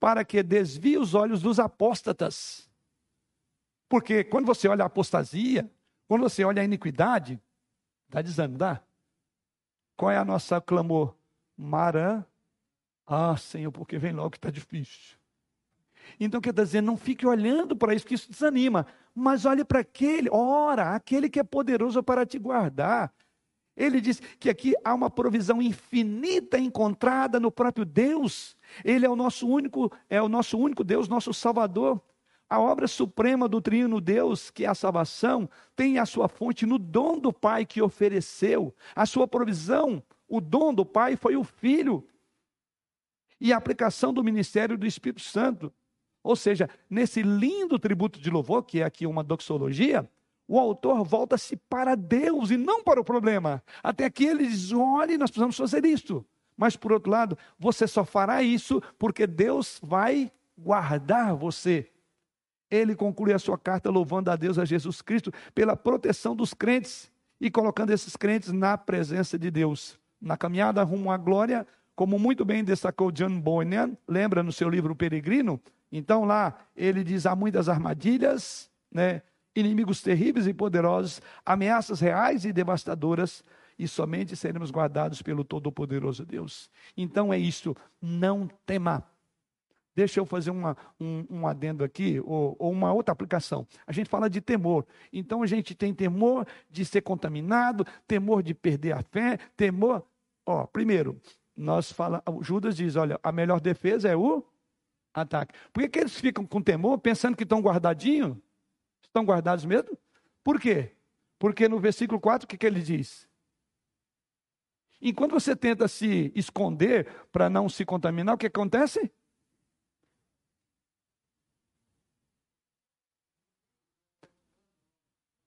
para que desvie os olhos dos apóstatas. Porque quando você olha a apostasia, quando você olha a iniquidade, dá desânimo, dá? Qual é a nossa clamor? Marã, ah, Senhor, porque vem logo que está difícil. Então, quer dizer, não fique olhando para isso, que isso desanima. Mas olhe para aquele, ora, aquele que é poderoso para te guardar. Ele diz que aqui há uma provisão infinita encontrada no próprio Deus. Ele é o nosso único, é o nosso único Deus, nosso Salvador. A obra suprema do Trino Deus, que é a salvação, tem a sua fonte no dom do Pai que ofereceu. A sua provisão, o dom do Pai foi o Filho. E a aplicação do ministério do Espírito Santo. Ou seja, nesse lindo tributo de louvor, que é aqui uma doxologia, o autor volta-se para Deus e não para o problema. Até aqui ele diz: olhe, nós precisamos fazer isto. Mas por outro lado, você só fará isso porque Deus vai guardar você. Ele conclui a sua carta louvando a Deus, a Jesus Cristo, pela proteção dos crentes e colocando esses crentes na presença de Deus. Na caminhada rumo à glória, como muito bem destacou John Bunyan, lembra no seu livro Peregrino? Então lá ele diz: há muitas armadilhas, né? inimigos terríveis e poderosos, ameaças reais e devastadoras, e somente seremos guardados pelo Todo-Poderoso Deus. Então é isso, não tema. Deixa eu fazer uma, um, um adendo aqui, ou, ou, uma outra aplicação. A gente fala de temor. Então a gente tem temor de ser contaminado, temor de perder a fé, temor. Ó, primeiro, nós fala, Judas diz: olha, a melhor defesa é o ataque. Por que, que eles ficam com temor, pensando que estão guardadinhos? Estão guardados mesmo? Por quê? Porque no versículo 4, o que, que ele diz? Enquanto você tenta se esconder para não se contaminar, o que acontece?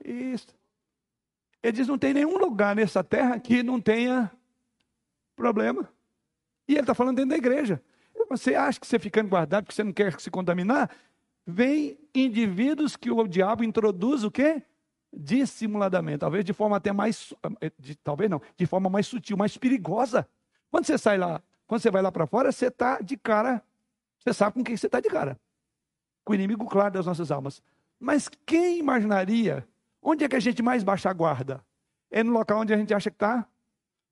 Isso. Ele diz: não tem nenhum lugar nessa terra que não tenha problema. E ele está falando dentro da igreja. Você acha que você ficando guardado porque você não quer se contaminar? Vem indivíduos que o diabo introduz o quê? Dissimuladamente, talvez de forma até mais, eh, de, talvez não, de forma mais sutil, mais perigosa. Quando você sai lá, quando você vai lá para fora, você está de cara, você sabe com quem você está de cara. Com o inimigo claro das nossas almas. Mas quem imaginaria, onde é que a gente mais baixa a guarda? É no local onde a gente acha que está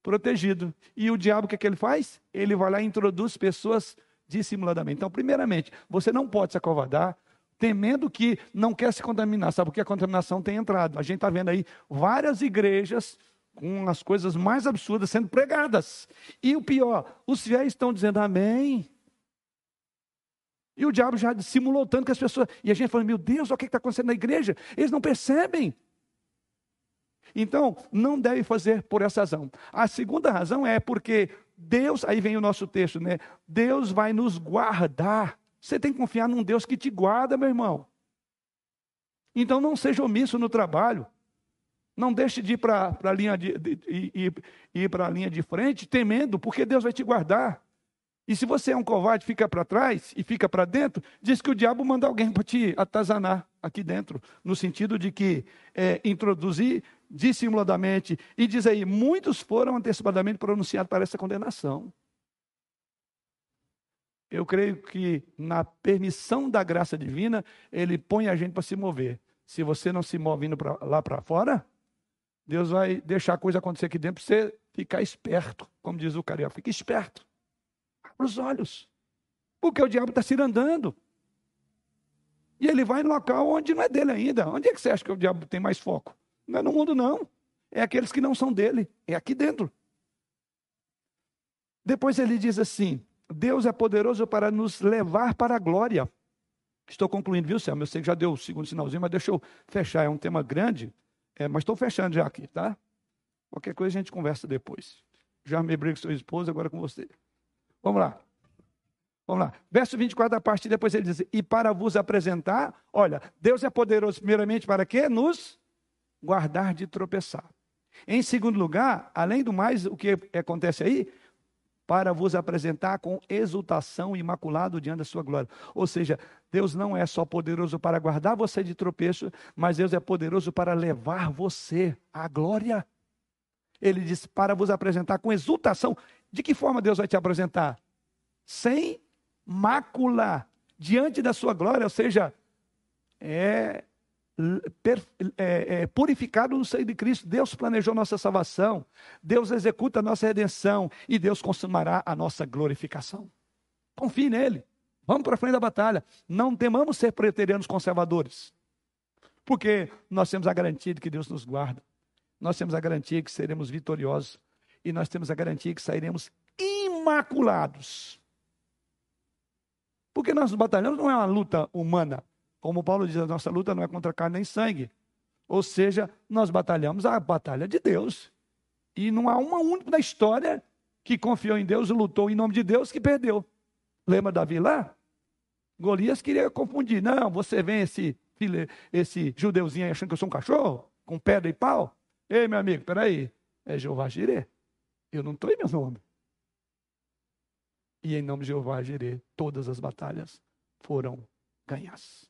protegido. E o diabo, o que, é que ele faz? Ele vai lá e introduz pessoas dissimuladamente. Então, primeiramente, você não pode se acovardar, temendo que não quer se contaminar. Sabe porque a contaminação tem entrado? A gente está vendo aí várias igrejas com as coisas mais absurdas sendo pregadas. E o pior, os fiéis estão dizendo amém. E o diabo já dissimulou tanto que as pessoas. E a gente falando, meu Deus, olha o que está acontecendo na igreja. Eles não percebem. Então, não deve fazer por essa razão. A segunda razão é porque Deus, aí vem o nosso texto, né? Deus vai nos guardar. Você tem que confiar num Deus que te guarda, meu irmão. Então não seja omisso no trabalho. Não deixe de ir para a linha de, de, de, ir para a linha de frente temendo, porque Deus vai te guardar. E se você é um covarde, fica para trás e fica para dentro, diz que o diabo manda alguém para te atazanar aqui dentro, no sentido de que é, introduzir dissimuladamente, e diz aí: muitos foram antecipadamente pronunciados para essa condenação. Eu creio que na permissão da graça divina, ele põe a gente para se mover. Se você não se move indo pra, lá para fora, Deus vai deixar a coisa acontecer aqui dentro para você ficar esperto, como diz o carioca. Fique esperto. Abra os olhos. Porque o diabo está se andando. E ele vai no local onde não é dele ainda. Onde é que você acha que o diabo tem mais foco? Não é no mundo, não. É aqueles que não são dele. É aqui dentro. Depois ele diz assim: Deus é poderoso para nos levar para a glória. Estou concluindo, viu, Selma? Eu sei que já deu o segundo sinalzinho, mas deixa eu fechar. É um tema grande, é, mas estou fechando já aqui, tá? Qualquer coisa a gente conversa depois. Já me brigo com sua esposa, agora com você. Vamos lá. Vamos lá. Verso 24 da parte, depois ele diz: E para vos apresentar, olha, Deus é poderoso, primeiramente, para quê? Nos guardar de tropeçar. Em segundo lugar, além do mais, o que acontece aí? Para vos apresentar com exultação imaculado diante da sua glória. Ou seja, Deus não é só poderoso para guardar você de tropeço, mas Deus é poderoso para levar você à glória. Ele diz para vos apresentar com exultação. De que forma Deus vai te apresentar? Sem mácula diante da sua glória, ou seja, é, é, é, purificado no seio de Cristo. Deus planejou nossa salvação, Deus executa a nossa redenção e Deus consumará a nossa glorificação. Confie nele. Vamos para frente da batalha. Não temamos ser preterianos conservadores, porque nós temos a garantia de que Deus nos guarda. Nós temos a garantia que seremos vitoriosos e nós temos a garantia que sairemos imaculados porque nós batalhamos não é uma luta humana. Como Paulo diz, a nossa luta não é contra carne nem sangue. Ou seja, nós batalhamos a batalha de Deus. E não há uma única na história que confiou em Deus e lutou em nome de Deus que perdeu. Lembra Davi lá? Golias queria confundir. Não, você vem esse, esse judeuzinho aí achando que eu sou um cachorro? Com pedra e pau? Ei, meu amigo, peraí. É Jeová Jireh. Eu não estou em meu nome. E em nome de Jeová Jireh, todas as batalhas foram ganhas.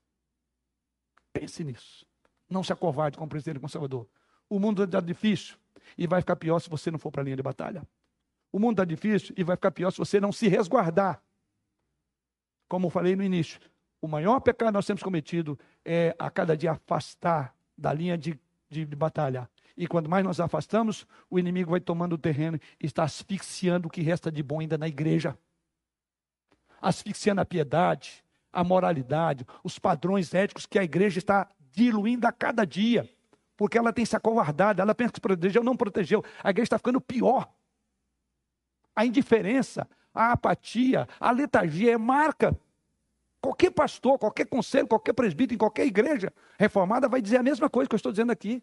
Pense nisso. Não se acovarde como presidente conservador. O mundo está difícil e vai ficar pior se você não for para a linha de batalha. O mundo está difícil e vai ficar pior se você não se resguardar. Como eu falei no início, o maior pecado que nós temos cometido é a cada dia afastar da linha de, de, de batalha. E quanto mais nós afastamos, o inimigo vai tomando o terreno e está asfixiando o que resta de bom ainda na igreja asfixiando a piedade, a moralidade, os padrões éticos que a igreja está diluindo a cada dia. Porque ela tem se acovardado, ela pensa que protegeu, não protegeu. A igreja está ficando pior. A indiferença, a apatia, a letargia é marca. Qualquer pastor, qualquer conselho, qualquer presbítero, em qualquer igreja reformada vai dizer a mesma coisa que eu estou dizendo aqui.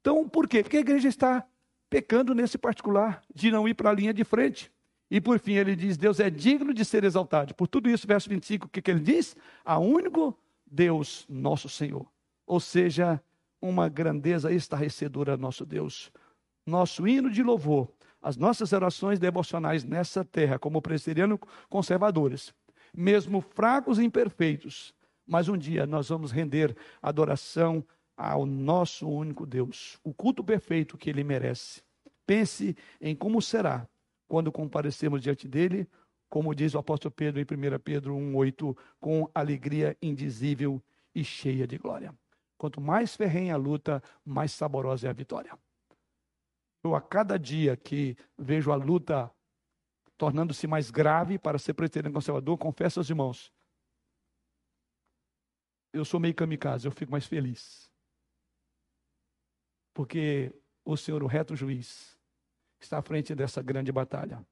Então, por quê? Porque a igreja está pecando nesse particular de não ir para a linha de frente. E por fim ele diz: Deus é digno de ser exaltado. Por tudo isso, verso 25, o que, que ele diz? A único Deus, nosso Senhor. Ou seja, uma grandeza estarrecedora, nosso Deus. Nosso hino de louvor, as nossas orações devocionais nessa terra, como presbiterianos conservadores, mesmo fracos e imperfeitos, mas um dia nós vamos render adoração ao nosso único Deus, o culto perfeito que ele merece. Pense em como será quando comparecemos diante dele, como diz o apóstolo Pedro em 1 Pedro 1,8, com alegria indizível e cheia de glória. Quanto mais ferrenha a luta, mais saborosa é a vitória. Eu, a cada dia que vejo a luta tornando-se mais grave para ser preteriano conservador, confesso aos irmãos, eu sou meio kamikaze, eu fico mais feliz. Porque o Senhor, o reto juiz, está à frente dessa grande batalha.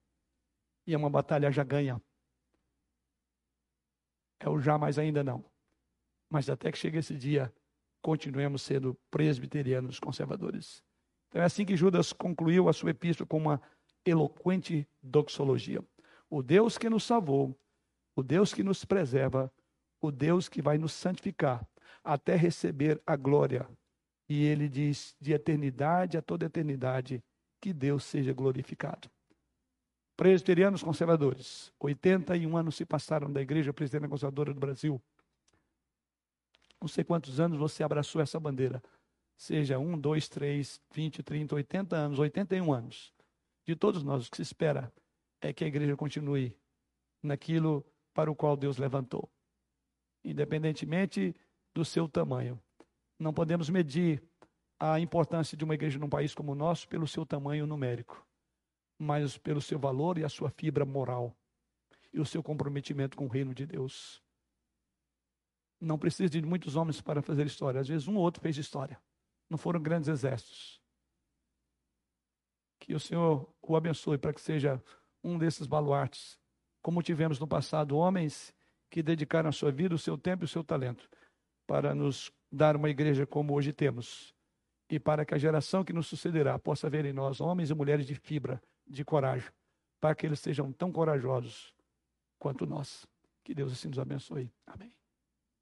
E é uma batalha já ganha. É o já, mas ainda não. Mas até que chegue esse dia, continuemos sendo presbiterianos conservadores. Então é assim que Judas concluiu a sua epístola com uma eloquente doxologia. O Deus que nos salvou, o Deus que nos preserva, o Deus que vai nos santificar até receber a glória. E ele diz: de eternidade a toda eternidade, que Deus seja glorificado. Presbiterianos conservadores, 81 anos se passaram da Igreja Presbiteriana Conservadora do Brasil. Não sei quantos anos você abraçou essa bandeira. Seja um, dois, três, vinte, trinta, oitenta anos, oitenta e um anos. De todos nós, o que se espera é que a igreja continue naquilo para o qual Deus levantou. Independentemente do seu tamanho. Não podemos medir a importância de uma igreja num país como o nosso pelo seu tamanho numérico, mas pelo seu valor e a sua fibra moral. e o seu comprometimento com o reino de Deus. Não precisa de muitos homens para fazer história. Às vezes um ou outro fez história. Não foram grandes exércitos. Que o Senhor o abençoe para que seja um desses baluartes, como tivemos no passado homens que dedicaram a sua vida, o seu tempo e o seu talento para nos dar uma igreja como hoje temos e para que a geração que nos sucederá possa ver em nós homens e mulheres de fibra, de coragem, para que eles sejam tão corajosos quanto nós. Que Deus assim nos abençoe. Amém.